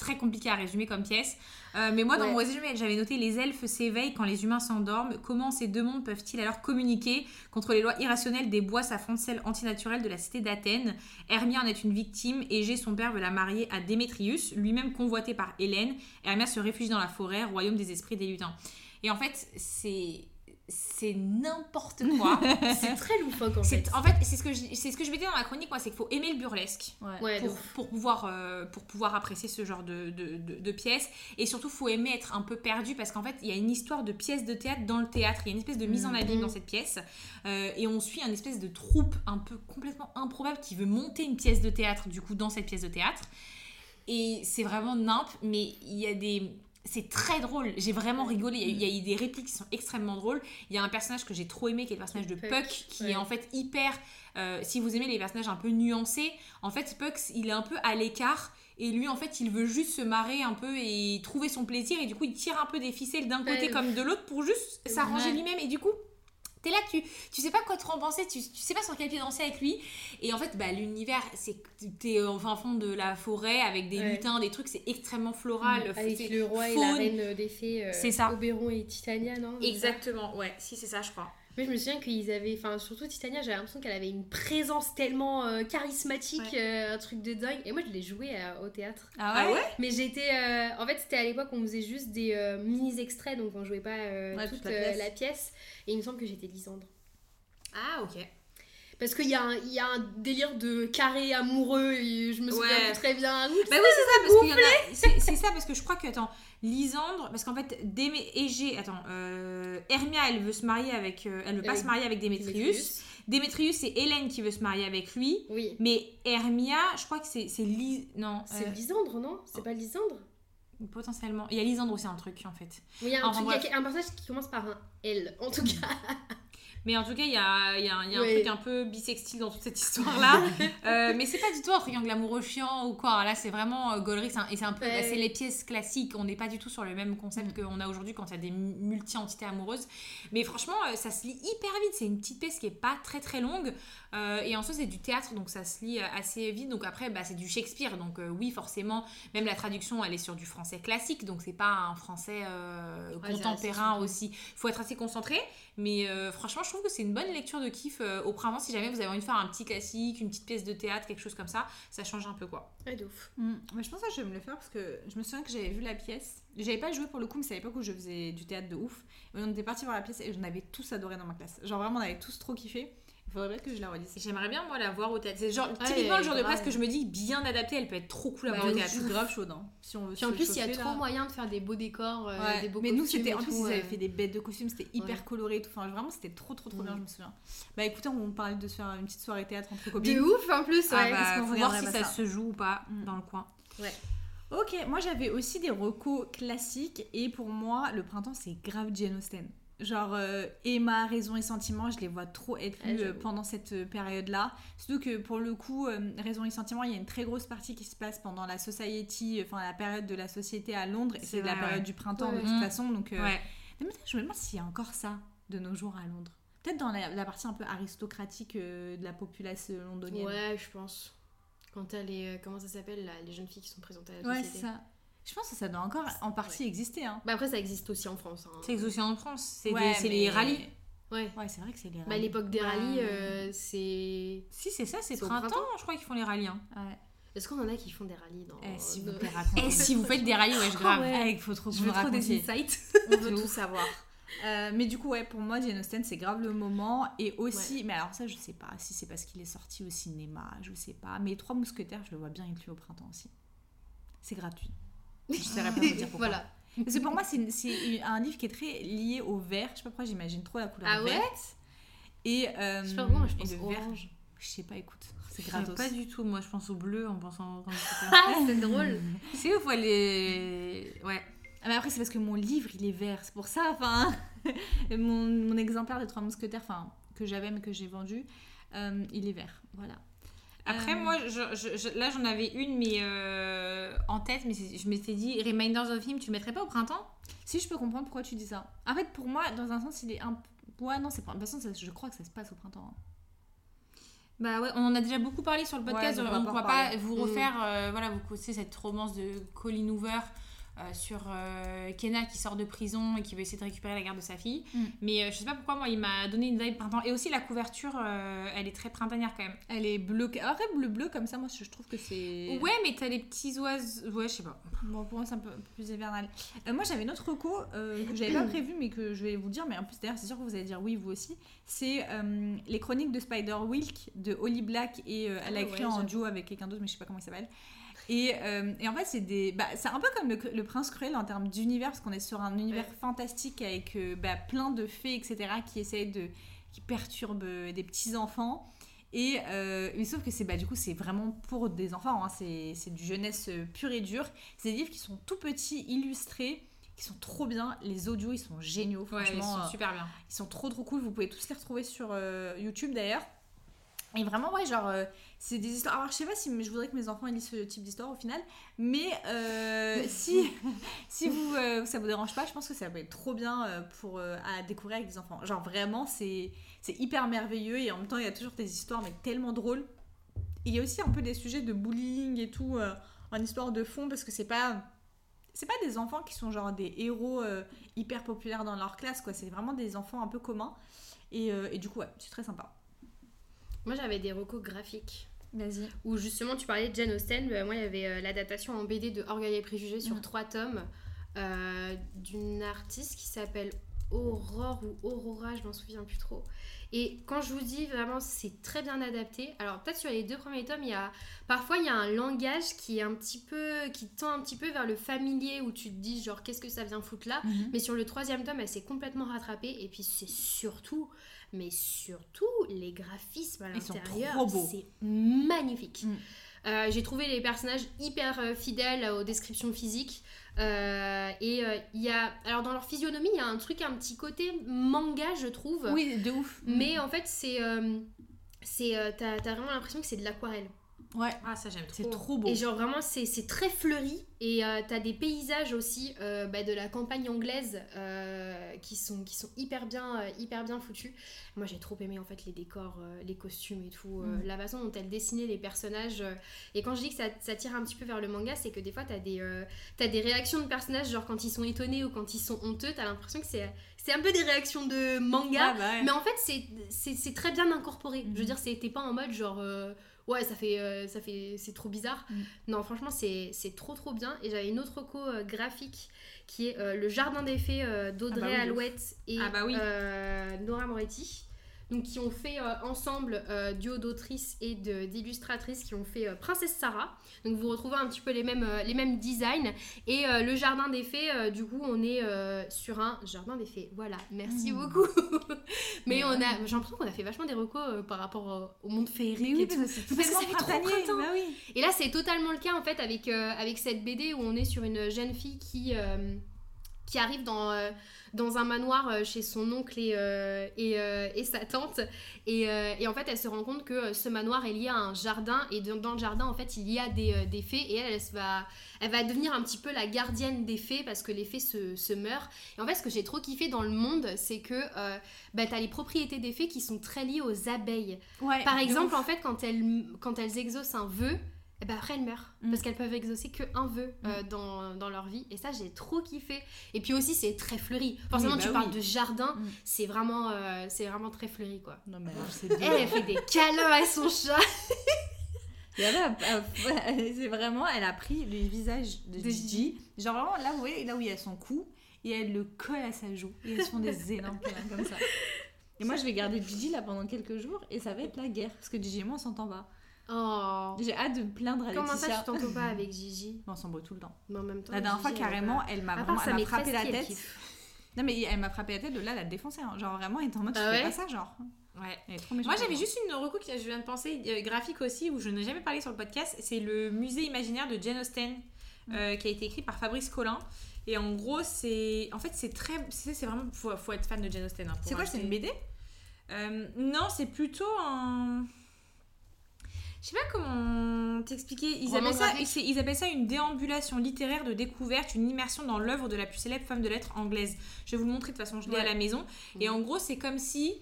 très compliqué à résumer comme pièce. Euh, mais moi dans Ouais. mon résumé j'avais noté les elfes s'éveillent quand les humains s'endorment. Comment ces deux mondes peuvent-ils alors communiquer contre les lois irrationnelles des bois s'affrontent celles antinaturelles de la cité d'Athènes? Hermia en est une victime. Égée son père veut la marier à Démétrius, lui-même convoité par Hélène. Hermia se réfugie dans la forêt, royaume des esprits des lutins. Et en fait c'est c'est n'importe quoi. C'est très loufoque en fait. En fait, c'est ce que je, c'est ce que je mettais dans ma chronique, moi, c'est qu'il faut aimer le burlesque Ouais. Pour, pour pouvoir euh, pour pouvoir apprécier ce genre de, de, de- de pièces et surtout faut aimer être un peu perdu parce qu'en fait il y a une histoire de pièce de théâtre dans le théâtre il y a une espèce de mise en abîme Mhm. dans cette pièce Euh, et on suit un espèce de troupe un peu complètement improbable qui veut monter une pièce de théâtre du coup dans cette pièce de théâtre Et c'est vraiment nimp, mais il y a des. C'est très drôle. J'ai vraiment rigolé. Il y, a, eu- a eu des répliques qui sont extrêmement drôles. Il y a un personnage que j'ai trop aimé, qui est le personnage de Puck, Puck, qui ouais. est en fait hyper. euh, si vous aimez les personnages un peu nuancés, en fait, Puck, il est un peu à l'écart. Et lui, en fait, il veut juste se marrer un peu et trouver son plaisir. Et du coup, il tire un peu des ficelles d'un côté Ouais. comme de l'autre pour juste s'arranger Ouais. lui-même. Et du coup, t'es là, tu, tu sais pas quoi te en penser, tu, tu sais pas sur quel pied danser avec lui. Et en fait, bah, l'univers, c'est t'es au fin fond de la forêt avec des Ouais. lutins, des trucs, c'est extrêmement floral. Avec c'est le roi et la reine des fées. euh, C'est ça. Oberon et Titania, non Exactement, ouais, si c'est ça, je crois. Moi, je me souviens qu'ils avaient, enfin, surtout Titania, j'avais l'impression qu'elle avait une présence tellement euh, charismatique, euh, un truc de dingue. Et moi, je l'ai joué euh, au théâtre. Ah ouais, Mais j'étais. euh, en fait, c'était à l'époque on faisait juste des euh, mini-extraits, donc on jouait pas euh, Ouais, toute toute la euh, pièce. la pièce. Et il me semble que j'étais Lysandre. Ah, ok. Parce qu'il y, a un- il y a un délire de carré amoureux, et je me souviens très bien. Oups, Bah oui, c'est ça, parce qu'il y en a. C'est c'est ça, parce que je crois que, attends, Lysandre, parce qu'en fait, Démé, Égée, attends, euh, Hermia, elle veut se marier avec. euh, elle veut pas Avec se marier avec Démétrius. Démétrius. Démétrius, c'est Hélène qui veut se marier avec lui. Oui. Mais Hermia, je crois que c'est c'est Lys. Non, C'est euh, Lysandre, non? C'est pas Lysandre potentiellement. Il y a Lysandre aussi, un truc, en fait. Oui, il y a un, Enfin, truc- y a un personnage qui commence par un L, en tout cas. Mais en tout cas, il y a, il y a un, il y a un truc un peu bisextile dans toute cette histoire-là. Euh, mais c'est pas du tout un triangle amoureux chiant ou quoi. Là, c'est vraiment euh, un- Et c'est un peu. Ouais. C'est les pièces classiques. On n'est pas du tout sur le même concept qu'on a aujourd'hui quand il y a des mu- multi-entités amoureuses. Mais franchement, euh, ça se lit hyper vite. C'est une petite pièce qui est pas très très longue. Euh, et en soi, c'est du théâtre, donc ça se lit euh, assez vite. Donc après, bah, c'est du Shakespeare. Donc euh, oui, forcément, même la traduction, elle est sur du français classique. Donc c'est pas un français euh, contemporain aussi. faut être assez concentré. Mais euh, franchement, je trouve que c'est une bonne lecture de kiff euh, au printemps. Si jamais vous avez envie de faire un petit classique, une petite pièce de théâtre, quelque chose comme ça, ça change un peu quoi. Ouais, de ouf. Mm. Mais je pense que je vais me le faire parce que je me souviens que j'avais vu la pièce. J'avais pas joué pour le coup, mais c'est à l'époque où je faisais du théâtre de ouf. Et on était partis voir la pièce et j'en avais tous adoré dans ma classe. Genre vraiment, on avait tous trop kiffé. Il faudrait bien que je la redise. J'aimerais bien moi la voir au théâtre. C'est genre Ouais, typiquement le genre de presse que je me dis bien adapté, elle peut être trop cool à Bah, voir au je théâtre. suis grave chaude. hein. Si on veut Puis en plus, il y a chauffer, trop là. moyen de faire des beaux décors, euh, Ouais. des beaux mais nous c'était en plus ils avaient euh. fait des bêtes de costumes c'était hyper Ouais. coloré et tout enfin vraiment c'était trop trop trop Mm. bien je me souviens bah écoutez on parlait de se faire une petite soirée théâtre entre copines De ouf en plus, ouais. Ah bah, parce qu'on voir si ça se joue ou pas Mm. dans le coin. ok moi j'avais aussi des recos classiques et pour moi le printemps c'est grave Jane Austen genre euh, Emma Raison et Sentiment je les vois trop être Ah, euh, pendant cette période là surtout que pour le coup euh, Raison et Sentiment il y a une très grosse partie qui se passe pendant la society enfin la période de la société à Londres et C'est la période ouais. du printemps Ouais, de ouais. toute Mm. façon donc euh, Ouais. Mais je me demande s'il y a encore ça de nos jours à Londres. Peut-être dans la, la partie un peu aristocratique euh, de la populace euh, londonienne. Ouais, je pense. Quand t'as les. euh, comment ça s'appelle là, Les jeunes filles qui sont présentées à la Ouais, société. c'est ça. Je pense que ça doit encore en partie exister. Hein. Bah après, ça existe aussi en France. hein. C'est aussi en France, c'est Ouais, mais- les rallyes. Ouais. Ouais, c'est vrai que c'est les Bah, rallyes. l'époque des Ouais. rallyes, euh, c'est. Si c'est ça, c'est printemps, printemps je crois qu'ils font les rallyes. hein. Ouais. Est-ce qu'on en a qui font des rallyes dans. Eh, dans- vous si vous faites des rallyes, ouais, je grave. Eh, il faut trop Je veux trop des insights. On veut tout savoir. Euh, mais du coup, ouais, pour moi, Jane Austen, c'est grave le moment. Et aussi, mais alors ça, je sais pas si c'est parce qu'il est sorti au cinéma, je sais pas. Mais Trois Mousquetaires, je le vois bien inclus au printemps aussi. C'est gratuit. Je saurais pas vous dire pourquoi. voilà. Parce que pour moi, c'est un livre qui est très lié au vert. Je sais pas pourquoi j'imagine trop la couleur Ah ouais verte. Et, euh, Je sais pas pourquoi, je pense vert, orange. je sais pas, écoute, c'est gratos. Pas du tout, moi je pense au bleu en pensant. Ah, c'est drôle. c'est ouf, les. Ouais. Ah, mais après, c'est parce que mon livre, il est vert. C'est pour ça, enfin, mon, mon exemplaire des Trois Mousquetaires, enfin, que j'avais mais que j'ai vendu, euh, il est vert. Voilà. Après, Euh, moi, je- je- je- là j'en avais une, mais euh, en tête, mais je m'étais dit Reminders of Him, tu le mettrais pas au printemps? Si je peux comprendre pourquoi tu dis ça. En fait, pour moi, dans un sens, il est un. Ouais, non, c'est pas. De toute façon, ça- je crois que ça se passe au printemps. hein. Bah ouais, on en a déjà beaucoup parlé sur le podcast, Ouais, on ne pourra pas vous Mm. refaire, euh, voilà, vous connaissez cette romance de Colin Hoover euh, sur euh, Kenna qui sort de prison et qui veut essayer de récupérer la garde de sa fille. Mm. Mais euh, je sais pas pourquoi, moi, il m'a donné une vibe printemps. Et aussi la couverture, euh, elle est très printanière quand même. Elle est bleue. Après, bleu-bleu, comme ça, moi, je trouve que c'est. Ouais, mais t'as les petits oiseaux. Ouais, je sais pas. Bon, pour moi, c'est un peu plus hivernal. Moi, j'avais une autre reco que j'avais pas prévu, mais que je vais vous dire. Mais en plus, d'ailleurs, c'est sûr que vous allez dire oui, vous aussi. C'est les chroniques de Spider-Wilk de Holly Black. Et elle a Ah écrit ouais, en duo avec quelqu'un d'autre, mais je sais pas comment il s'appelle. Et, euh, et en fait, c'est des. Bah, c'est un peu comme le, le Prince Cruel en termes d'univers, parce qu'on est sur un univers Ouais. fantastique avec euh, bah, plein de fées, etc., qui essayent de. qui perturbent euh, des petits enfants. Et euh, mais sauf que c'est bah, du coup c'est vraiment pour des enfants, hein. c'est du jeunesse pure et dure. C'est des livres qui sont tout petits, illustrés, qui sont trop bien. Les audios ils sont géniaux, Ouais, ils franchement. sont euh, super bien. ils sont trop trop cool. Vous pouvez tous les retrouver sur euh, YouTube d'ailleurs. Et vraiment, ouais, genre, c'est des histoires. Alors, je sais pas si je voudrais que mes enfants lisent ce type d'histoire au final, mais euh, si, si vous, euh, ça vous dérange pas, je pense que ça peut être trop bien euh, pour, euh, à découvrir avec des enfants. Genre, vraiment, c'est c'est hyper merveilleux et en même temps, il y a toujours des histoires, mais tellement drôles. Il y a aussi un peu des sujets de bullying et tout en histoire de fond parce que c'est pas. C'est pas des enfants qui sont genre des héros hyper populaires dans leur classe, quoi. C'est vraiment des enfants un peu communs. Et, et du coup, ouais, c'est très sympa. Moi, j'avais des recos graphiques. Vas-y. Où justement, tu parlais de Jane Austen. bah, moi, il y avait euh, l'adaptation en BD de Orgueil et Préjugés sur trois tomes euh, d'une artiste qui s'appelle Aurore ou Aurora, je m'en souviens plus trop. Et quand je vous dis vraiment, c'est très bien adapté. Alors, peut-être sur les deux premiers tomes, il y a parfois il y a un langage qui est un petit peu, qui tend un petit peu vers le familier où tu te dis genre qu'est-ce que ça vient foutre là? Mais sur le troisième tome, elle s'est complètement rattrapée. Et puis c'est surtout, mais surtout, les graphismes à l'intérieur, c'est magnifique. Mm. Euh, J'ai trouvé les personnages hyper euh, fidèles aux descriptions physiques. Euh, et il y a, alors dans leur physionomie, il y a un truc, un petit côté manga, je trouve. Oui, de ouf. Mais en fait, c'est, c'est, t'as, t'as vraiment l'impression que c'est de l'aquarelle. Ouais, Ah, ça j'aime trop. c'est trop beau. Et genre vraiment c'est c'est très fleuri et euh, t'as des paysages aussi euh, bah, de la campagne anglaise euh, qui, sont, qui sont hyper bien, euh, hyper bien foutus. Moi j'ai trop aimé en fait les décors, euh, les costumes et tout, euh, Mm. la façon dont elle dessinait les personnages. euh. et quand je dis que ça, ça tire un petit peu vers le manga, c'est que des fois t'as des, euh, t'as des réactions de personnages genre quand ils sont étonnés ou quand ils sont honteux, t'as l'impression que c'est c'est un peu des réactions de manga. Ah, bah ouais. Mais en fait, c'est- c'est c'est très bien incorporé. Je veux dire, c'était pas en mode genre. euh, ouais, ça fait. euh, ça fait c'est trop bizarre. Mhm. Non, franchement, c'est c'est trop trop bien. Et j'avais une autre reco euh, graphique qui est euh, Le Jardin des Fées d'Audrey Ah bah oui. Alouette et Ah bah oui. Nora Moretti. Donc, qui ont fait euh, ensemble euh, duo d'autrices et d'illustratrices qui ont fait euh, Princesse Sarah. Donc, vous retrouvez un petit peu les mêmes, les mêmes designs. Et le jardin des fées, du coup, on est sur un jardin des fées. Voilà, merci Mm. beaucoup. Mais on a, j'ai l'impression qu'on a fait vachement des recos par rapport au monde féerique. Oui, et tout. parce que ça fait trop printemps. Bah oui. Et là, c'est totalement le cas en fait avec, avec cette BD où on est sur une jeune fille qui, qui arrive dans, euh, dans un manoir euh, chez son oncle et, euh, et, euh, et sa tante. Et, et en fait, elle se rend compte que ce manoir est lié à un jardin. Et dans, dans le jardin, en fait, il y a des, des fées. Et elle, va, elle va devenir un petit peu la gardienne des fées parce que les fées se, se meurent. Et en fait, ce que j'ai trop kiffé dans le monde, c'est que bah, tu as les propriétés des fées qui sont très liées aux abeilles. Ouais, Par de exemple, ouf. en fait, quand elles, quand elles exaucent un vœu, eh ben après elles meurent. Mm. Parce qu'elles peuvent exaucer qu'un vœu euh, dans, dans leur vie. Et ça, j'ai trop kiffé. Et puis aussi, c'est très fleuri. Forcément, bah tu oui. parles de jardin, Mm. c'est vraiment, euh, c'est vraiment très fleuri, quoi. Non, mais alors, c'est Elle, elle fait des câlins à son chat. Et elle euh, c'est vraiment, elle a pris le visage de, De Gigi. Genre vraiment, là, vous voyez, là où il y a son cou, et elle le colle à sa joue. Et elles font des énormes câlins comme ça. Et moi, je vais garder Gigi là pendant quelques jours, et ça va être la guerre. Parce que Gigi et moi, on s'entend pas. Oh. J'ai hâte de me plaindre à Comment Laetitia. ça, tu t'entends pas avec Gigi On s'embrouille tout le temps. Mais en même temps, La dernière fois, Gigi, carrément, elle m'a vraiment elle frappé la tête. Non, mais elle m'a frappé la tête, de là, elle a défoncé. hein. Genre vraiment, elle était en mode, Ah tu fais ouais pas ça, genre. Ouais. Elle est trop méchante. Moi j'avais juste une reco qui je viens de penser euh, graphique aussi où je n'ai jamais parlé sur le podcast. C'est le musée imaginaire de Jane Austen euh, qui a été écrit par Fabrice Collin. Et en gros c'est en fait c'est très c'est vraiment faut, faut être fan de Jane Austen. hein, C'est quoi, c'est une BD Euh, Non c'est plutôt un je sais pas comment t'expliquer. Ils, appellent ça- ils appellent ça une déambulation littéraire de découverte, une immersion dans l'œuvre de la plus célèbre femme de lettres anglaise. Je vais vous le montrer de toute façon, je l'ai Ouais. à la maison. Et en gros, c'est comme si,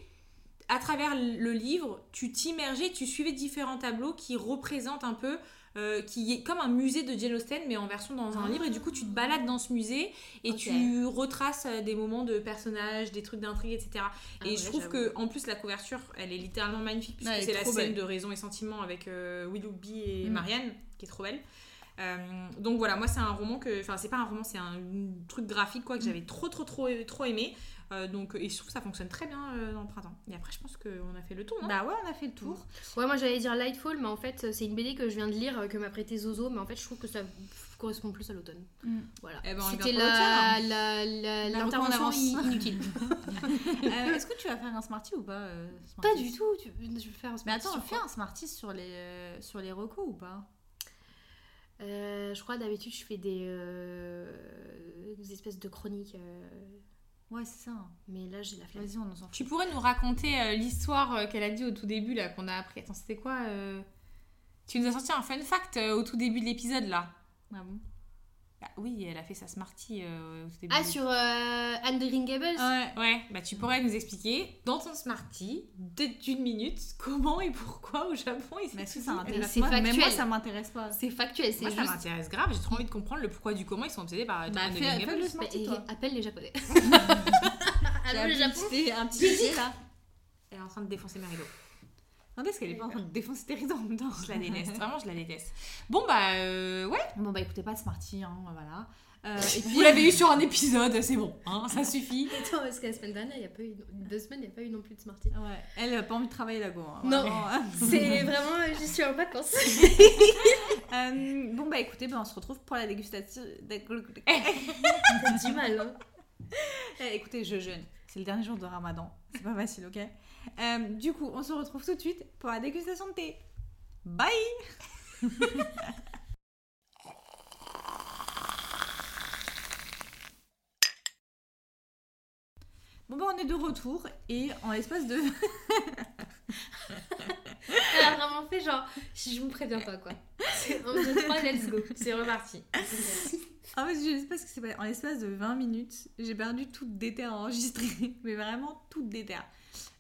à travers le livre, tu t'immergeais, tu suivais différents tableaux qui représentent un peu, euh, qui est comme un musée de Jane Austen, mais en version dans un Ah. livre. Et du coup, tu te balades dans ce musée et tu retraces euh, des moments de personnages, des trucs d'intrigue, etc. Ah et ouais, je trouve que, en plus, la couverture, elle est littéralement magnifique, puisque Ouais, c'est la scène belle. de Raison et Sentiment avec euh, Willoughby et Mm. Marianne, qui est trop belle. Euh, donc voilà, moi c'est un roman que, enfin c'est pas un roman, c'est un truc graphique quoi que j'avais trop trop trop trop aimé. Euh, donc et je trouve que ça fonctionne très bien euh, dans le printemps. Et après je pense qu'on a fait le tour, non? Bah ouais, on a fait le tour. Ouais, moi j'allais dire Lightfall, mais en fait c'est une BD que je viens de lire, que m'a prêté Zozo, mais en fait je trouve que ça correspond plus à l'automne. Mm. Voilà. Eh ben, C'était la, la, la- l'intervention inutile. Euh, Est-ce que tu vas faire un Smarty ou pas Pas du tout, tu je vais faire un Mais attends, on fait un Smarty sur les, sur les recos ou pas? Euh, Je crois d'habitude je fais des, euh, des espèces de chroniques, euh, Ouais, c'est ça. mais là j'ai la flemme. Vas-y, on en s'en fout. Tu pourrais nous raconter euh, l'histoire qu'elle a dit au tout début, là, qu'on a appris. Attends, c'était quoi euh? Tu nous as sorti un fun fact euh, au tout début de l'épisode, là. Ah bon? Bah oui, elle a fait sa Smarty euh, au tout début. Ah, sur euh, Anne de Green Gables Ouais. Ouais, bah tu pourrais nous expliquer, dans ton Smarty, d'une minute, comment et pourquoi au Japon il s'est tout ça c'est moi Même moi, factuel. ça m'intéresse pas. C'est factuel, c'est Moi, ça juste. m'intéresse grave, j'ai trop envie de comprendre le pourquoi du comment ils sont obsédés par Bah, Anne de Green Gables. le Bah, Smarty, et- toi. appelle les japonais. J'ai Allô, le un petit un petit là. Elle est en train de défoncer Marilo. Non, est-ce qu'elle est pas en train de défoncer tes rideaux en même temps Je la déteste, vraiment je la déteste. Bon bah euh, ouais, Bon, bah écoutez, pas de Smarty, hein, voilà. Euh, et puis, vous l'avez eu sur un épisode, c'est bon, hein, ça suffit. Attends, parce que la semaine dernière, il y a pas eu deux semaines, il n'y a pas eu non plus de Smarty. Ouais, elle a pas envie de travailler là-go. hein, Non. hein. C'est vraiment, je suis en vacances. Euh, bon, bah écoutez, bah, on se retrouve pour la dégustation. Du mal, hein. Eh, écoutez, je jeûne. C'est le dernier jour de Ramadan. C'est pas facile, ok? Euh, Du coup, on se retrouve tout de suite pour la dégustation de thé. Bye Bon, bah, on est de retour et en l'espace de. Elle a vraiment fait genre, si je vous préviens pas, quoi. C'est 1, 2, 3, let's go. C'est reparti. En fait, je sais pas ce s'est passé. En l'espace de 20 minutes, j'ai perdu toute déterre enregistrée. Mais vraiment toute déterre.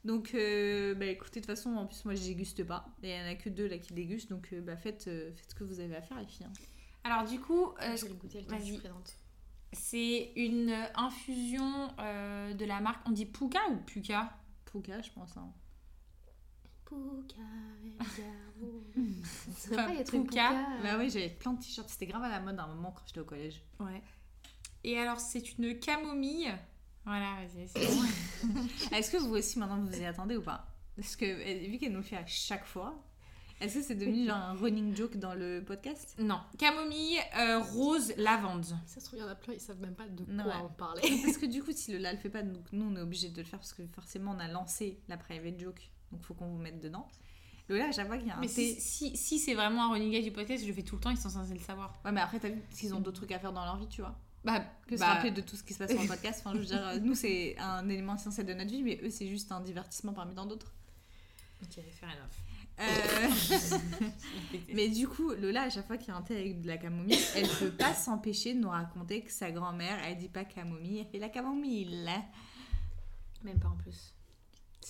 Donc, euh, bah écoutez, de toute façon, en plus, moi, je déguste pas. Et il y en a que deux là qui dégustent. Donc, euh, bah faites, euh, faites ce que vous avez à faire, les filles. hein. Alors du coup, euh, Je vais le goûter, le temps que je présente. c'est une infusion euh, de la marque, on dit Puka ou Puka? Pouka, je pense. hein. Pouka, va pas. Pouka. Bah oui, j'avais plein de t-shirts. C'était grave à la mode à un moment quand j'étais au collège. Ouais. Et alors c'est une camomille. Voilà, vas-y, c'est bon. Est-ce que vous aussi, maintenant, vous y attendez ou pas? Parce que, euh, vu qu'elle nous le fait à chaque fois, est-ce que c'est devenu genre un running joke dans le podcast? Non, camomille, euh, rose, lavande. Ça se trouve, il y en a plein, ils savent même pas de Non, quoi ouais. on parlait. Parce que du coup, si le là le fait pas, donc nous on est obligé de le faire parce que forcément on a lancé la private joke, donc faut qu'on vous mette dedans. Le là, à chaque fois qu'il y a un Mais si, si c'est vraiment un running gag du podcast, je le fais tout le temps, ils sont censés le savoir. Ouais, mais après, t'as vu qu'ils ont d'autres trucs à faire dans leur vie, tu vois. Bah, Que se bah, rappeler de tout ce qui se passe sur le podcast. Enfin, je veux dire, nous c'est un élément essentiel de notre vie, mais eux c'est juste un divertissement parmi tant d'autres. Ok, fair enough. Euh, mais du coup, Lola, à chaque fois qu'il y a un thé avec de la camomille, elle peut pas s'empêcher de nous raconter que sa grand-mère, elle dit pas camomille, elle fait la camomille. Même pas en plus.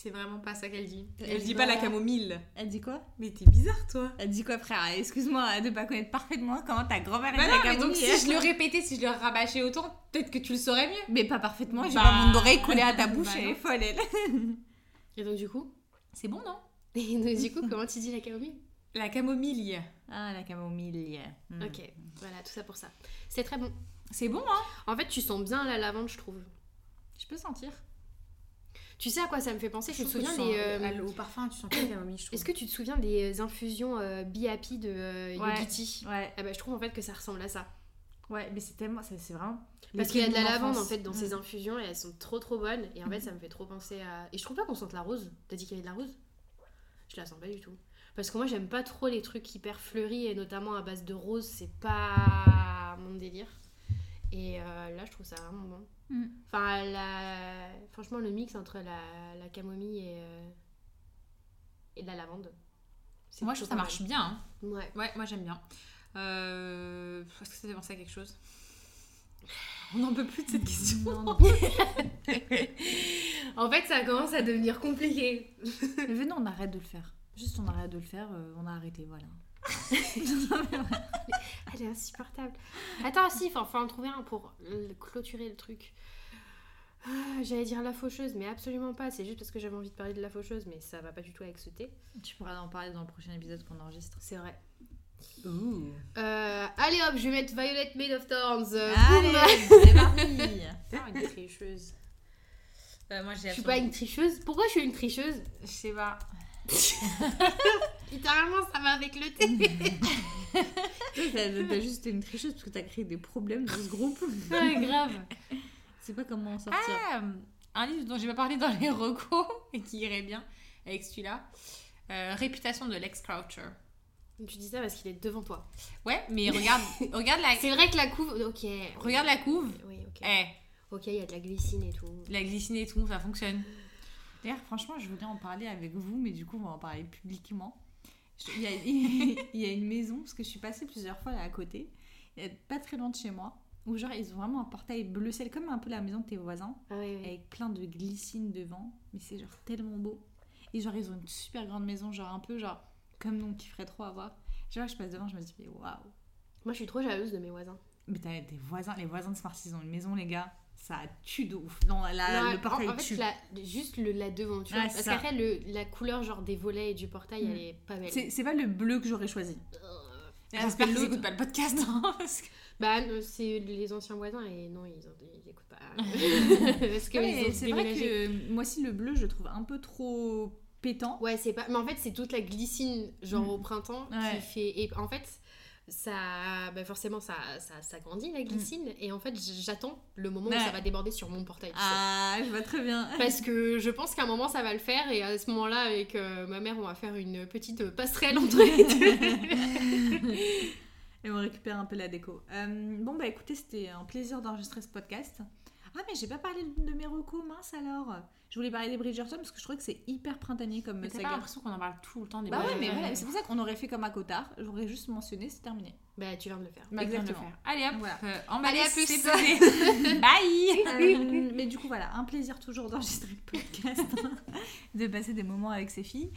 C'est vraiment pas ça qu'elle dit. Elle Elle dit pas la camomille. Elle dit quoi? Mais t'es bizarre, toi. Elle dit quoi, frère? Excuse-moi de pas connaître parfaitement comment ta grand-mère Bah non, la mais camomille. donc si je le répétais, si je le rabâchais autant, peut-être que tu le saurais mieux. Mais pas parfaitement, j'ai Bah, pas mon oreille collée à ta bouche, bah elle non. est folle, elle. Et donc, du coup? C'est bon, non? Et donc, du coup, comment tu dis la camomille? La camomille. Ah, la camomille. Hmm. Ok, voilà, tout ça pour ça. C'est très bon. C'est bon, hein? En fait, tu sens bien la lavande, je trouve. Je peux sentir. Tu sais à quoi ça me fait penser trouve que souviens des. sens- euh, Au parfum, tu sens pas je. Est-ce que tu te souviens des infusions euh, Be Happy de euh, Ouais. Yogiti? Ouais, Ah bah, je trouve en fait que ça ressemble à ça. ouais, mais c'est tellement. C'est vraiment. Parce qu'il y a de la lavande en fait dans ces infusions et elles sont trop trop bonnes. Et en fait, ça me fait trop penser à. Et je trouve pas qu'on sente la rose. T'as dit qu'il y avait de la rose? Je la sens pas du tout. Parce que moi, j'aime pas trop les trucs hyper fleuris et notamment à base de rose, c'est pas mon délire. Et euh, là, je trouve ça vraiment bon. Mm. Enfin, la... franchement, le mix entre la, la camomille et, euh, et la lavande. Moi, je trouve ça marche bien. hein. Ouais. Ouais, moi j'aime bien. Euh... Est-ce que ça fait penser à quelque chose? On n'en peut plus de cette question. Non, non. En fait, ça commence à devenir compliqué. Mais venez, on arrête de le faire. Juste, on arrête de le faire, euh, on a arrêté, voilà. Elle est insupportable. Attends, si, il faut, faut en trouver un pour clôturer le truc. Ah, J'allais dire la faucheuse, mais absolument pas. C'est juste parce que j'avais envie de parler de la faucheuse, mais ça va pas du tout avec ce thé. Tu pourras en parler dans le prochain épisode qu'on enregistre. C'est vrai. Ouh. Euh, allez hop, je vais mettre Violet Made of Thorns. euh, Allez, c'est parti. Ah, une tricheuse. Euh, moi, Je suis pas une tricheuse. Pourquoi je suis une tricheuse? Je sais pas. Littéralement, ça va avec le thé. T'as t'as juste été une tricheuse parce que t'as créé des problèmes dans ce groupe. ouais, grave. C'est pas comment en sortir. Ah, un livre dont j'ai pas parlé dans les recos et qui irait bien avec celui-là. Euh, Réputation de Lex Croucher. Tu dis ça parce qu'il est devant toi. Ouais, mais regarde, regarde la, C'est vrai que la couve. Ok. regarde la couve. Oui, ok. Eh, Ok, il y a de la glycine et tout. la glycine et tout, ça fonctionne. D'ailleurs, franchement, je voulais en parler avec vous, mais du coup, on va en parler publiquement. Je- Il y, a, il y a une maison, parce que je suis passée plusieurs fois là à côté, pas très loin de chez moi, où genre ils ont vraiment un portail bleu ciel, comme un peu la maison de tes voisins, Ah oui, oui. avec plein de glycine devant, mais c'est genre tellement beau. Et genre, ils ont une super grande maison, genre un peu genre comme nous qui ferait trop avoir. Genre, je passe devant, je me dis, mais waouh! Moi, je suis trop jalouse de mes voisins. Mais t'as des voisins, les voisins de Smart, ils ont une maison, les gars, ça tue de ouf. Non, la, Non, le portail en, en fait, tue. la- juste le, la devanture. Parce qu'après, la couleur genre des volets et du portail, Mm. elle est pas belle. C'est pas le bleu que j'aurais choisi. Euh, J'espère qu'ils l'autre- écoutent pas le podcast. hein, parce que- Bah, c'est les anciens voisins et non, ils, ont, ils écoutent pas. parce que Ouais, c'est vrai que moi aussi le bleu je le trouve un peu trop pétant. Ouais, c'est pas. Mais en fait, c'est toute la glycine, genre Mm. au printemps, Ouais. qui fait. Et en fait, ça. Bah forcément, ça, ça, ça grandit la glycine. Et en fait, j'attends le moment Ouais. où ça va déborder sur mon portail. Ah, je vois très bien. Parce que je pense qu'à un moment ça va le faire et à ce moment-là avec euh, ma mère on va faire une petite passerelle entre les deux. Et on récupère un peu la déco. Euh, bon bah écoutez, c'était un plaisir d'enregistrer ce podcast. Ah mais j'ai pas parlé de mes recos, mince alors. Je voulais parler des Bridgerton parce que je trouvais que c'est hyper printanier comme Mais t'as pas saga. l'impression qu'on en parle tout le temps des Bah ouais, mais voilà, c'est pour ça qu'on aurait fait comme à Cotard. J'aurais juste mentionné, c'est terminé. bah tu viens de le faire. Bah, viens de le Exactement. faire. Allez hop, Voilà. euh, emballé, Allez, à plus. Bye Euh, mais du coup, voilà, un plaisir toujours d'enregistrer le podcast, de passer des moments avec ses filles.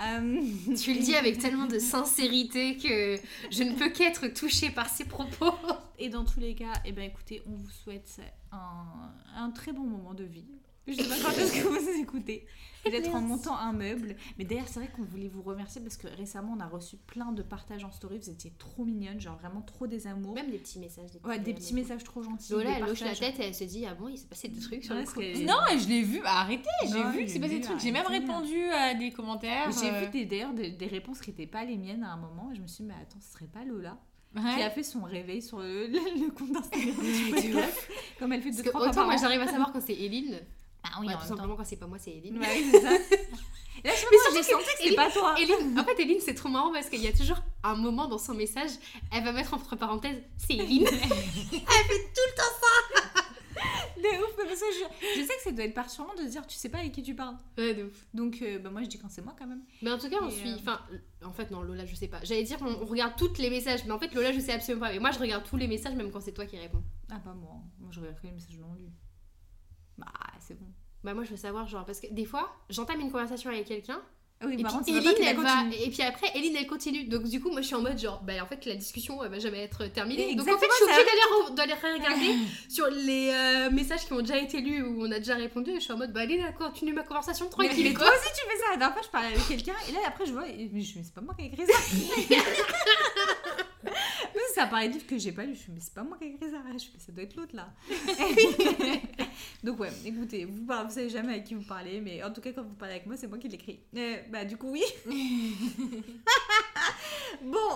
Euh, Tu le dis avec tellement de sincérité que je ne peux qu'être touchée par ces propos. Et dans tous les cas, eh ben, écoutez, on vous souhaite un, un très bon moment de vie. Je sais pas quand est-ce que vous écoutez. Peut-être en montant un meuble. Mais d'ailleurs, c'est vrai qu'on voulait vous remercier parce que récemment, on a reçu plein de partages en story. Vous étiez trop mignonnes, genre vraiment trop des amours. Même des petits messages. Des Ouais, des petits messages trop gentils. Lola, elle hoche la tête et elle se dit Ah bon, il s'est passé des trucs sur Ouais, le parce coup. que- Non, et je l'ai vu, bah, arrêtez, j'ai vu que c'est passé des trucs. J'ai même arrêtez. répondu à des commentaires. J'ai euh, vu des- d'ailleurs des, des réponses qui n'étaient pas les miennes à un moment. Et je me suis dit, mais attends, ce serait pas Lola qui ouais. a fait son réveil sur le, le- le compte Instagram du podcast. Comme elle fait Parce deux, que trois fois autant moi j'arrive à savoir quand c'est Eline. Ah oui, Ouais, en tout même temps. simplement quand c'est pas moi, c'est Eline. Ouais, c'est ça. Là, je Mais j'ai surtout senti que c'était pas toi. Eline, en fait, Eline, c'est trop marrant parce qu'il y a toujours un moment dans son message, elle va mettre entre parenthèses, c'est Eline. De ouf, mais parce que je, je sais que ça doit être perturbant de dire tu sais pas avec qui tu parles. ouais, de ouf. Donc euh, bah, moi je dis quand c'est moi quand même. Mais en tout cas, on suit. euh, en fait, non, Lola, je sais pas. J'allais dire, on, on regarde tous les messages, mais en fait, Lola, je sais absolument pas. Mais moi, je regarde tous les messages, même quand c'est toi qui réponds. Ah pas moi. Moi je regarde que les messages non lus. Bah c'est bon. Bah, moi, je veux savoir, genre, parce que des fois, j'entame une conversation avec quelqu'un, oui, et par puis contre, Eline, elle va. Et après, Eline, elle continue. Donc, du coup, moi, je suis en mode, genre, bah, en fait, la discussion, elle va jamais être terminée. Donc, en fait, je suis obligée d'aller re- d'aller regarder sur les euh, messages qui ont déjà été lus ou on a déjà répondu. Et je suis en mode, bah, allez, là, continue ma conversation tranquille. Mais et toi aussi tu fais ça. La dernière fois je parlais avec quelqu'un et là après je vois, et- mais je me dis, c'est pas moi qui ai écrit ça. Ça paraît livre que j'ai pas lu. Je me dis, mais c'est pas moi qui ai écrit ça. Je fais, ça doit être l'autre là. Donc ouais, écoutez, vous, vous savez jamais avec qui vous parlez, mais en tout cas quand vous parlez avec moi, c'est moi qui l'écris. Euh, bah du coup oui. bon,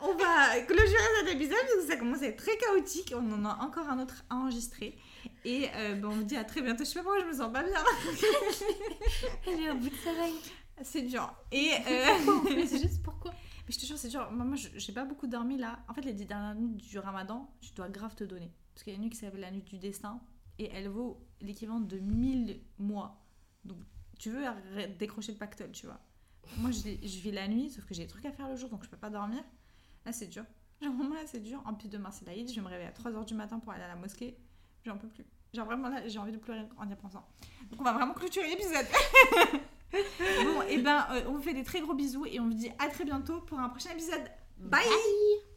on va clôturer cet épisode parce que ça commence à être très chaotique. On en a encore un autre à enregistrer. Et euh, bah, on vous dit à très bientôt. Je sais pas pourquoi je me sens pas bien. Elle est au bout de sa veille. C'est dur. Et euh, Mais c'est juste pourquoi? Mais je te jure, c'est dur. Moi, moi, j'ai pas beaucoup dormi là. En fait, les dix dernières nuits du ramadan, je dois grave te donner. Parce qu'il y a une nuit qui s'appelle la nuit du destin. Et elle vaut l'équivalent de 1000 mois. Donc, tu veux décrocher le pactole, tu vois. Moi, je, je vis la nuit, sauf que j'ai des trucs à faire le jour, donc je peux pas dormir. Là, c'est dur. Genre, là, c'est dur. En plus, demain, c'est l'Aïd. Je me réveiller à 3h du matin pour aller à la mosquée. J'en peux plus. Genre, vraiment, là, j'ai envie de pleurer en y pensant. Donc, on va vraiment clôturer l'épisode. bon, et ben, euh, on vous fait des très gros bisous et on vous dit à très bientôt pour un prochain épisode. Bye. Bye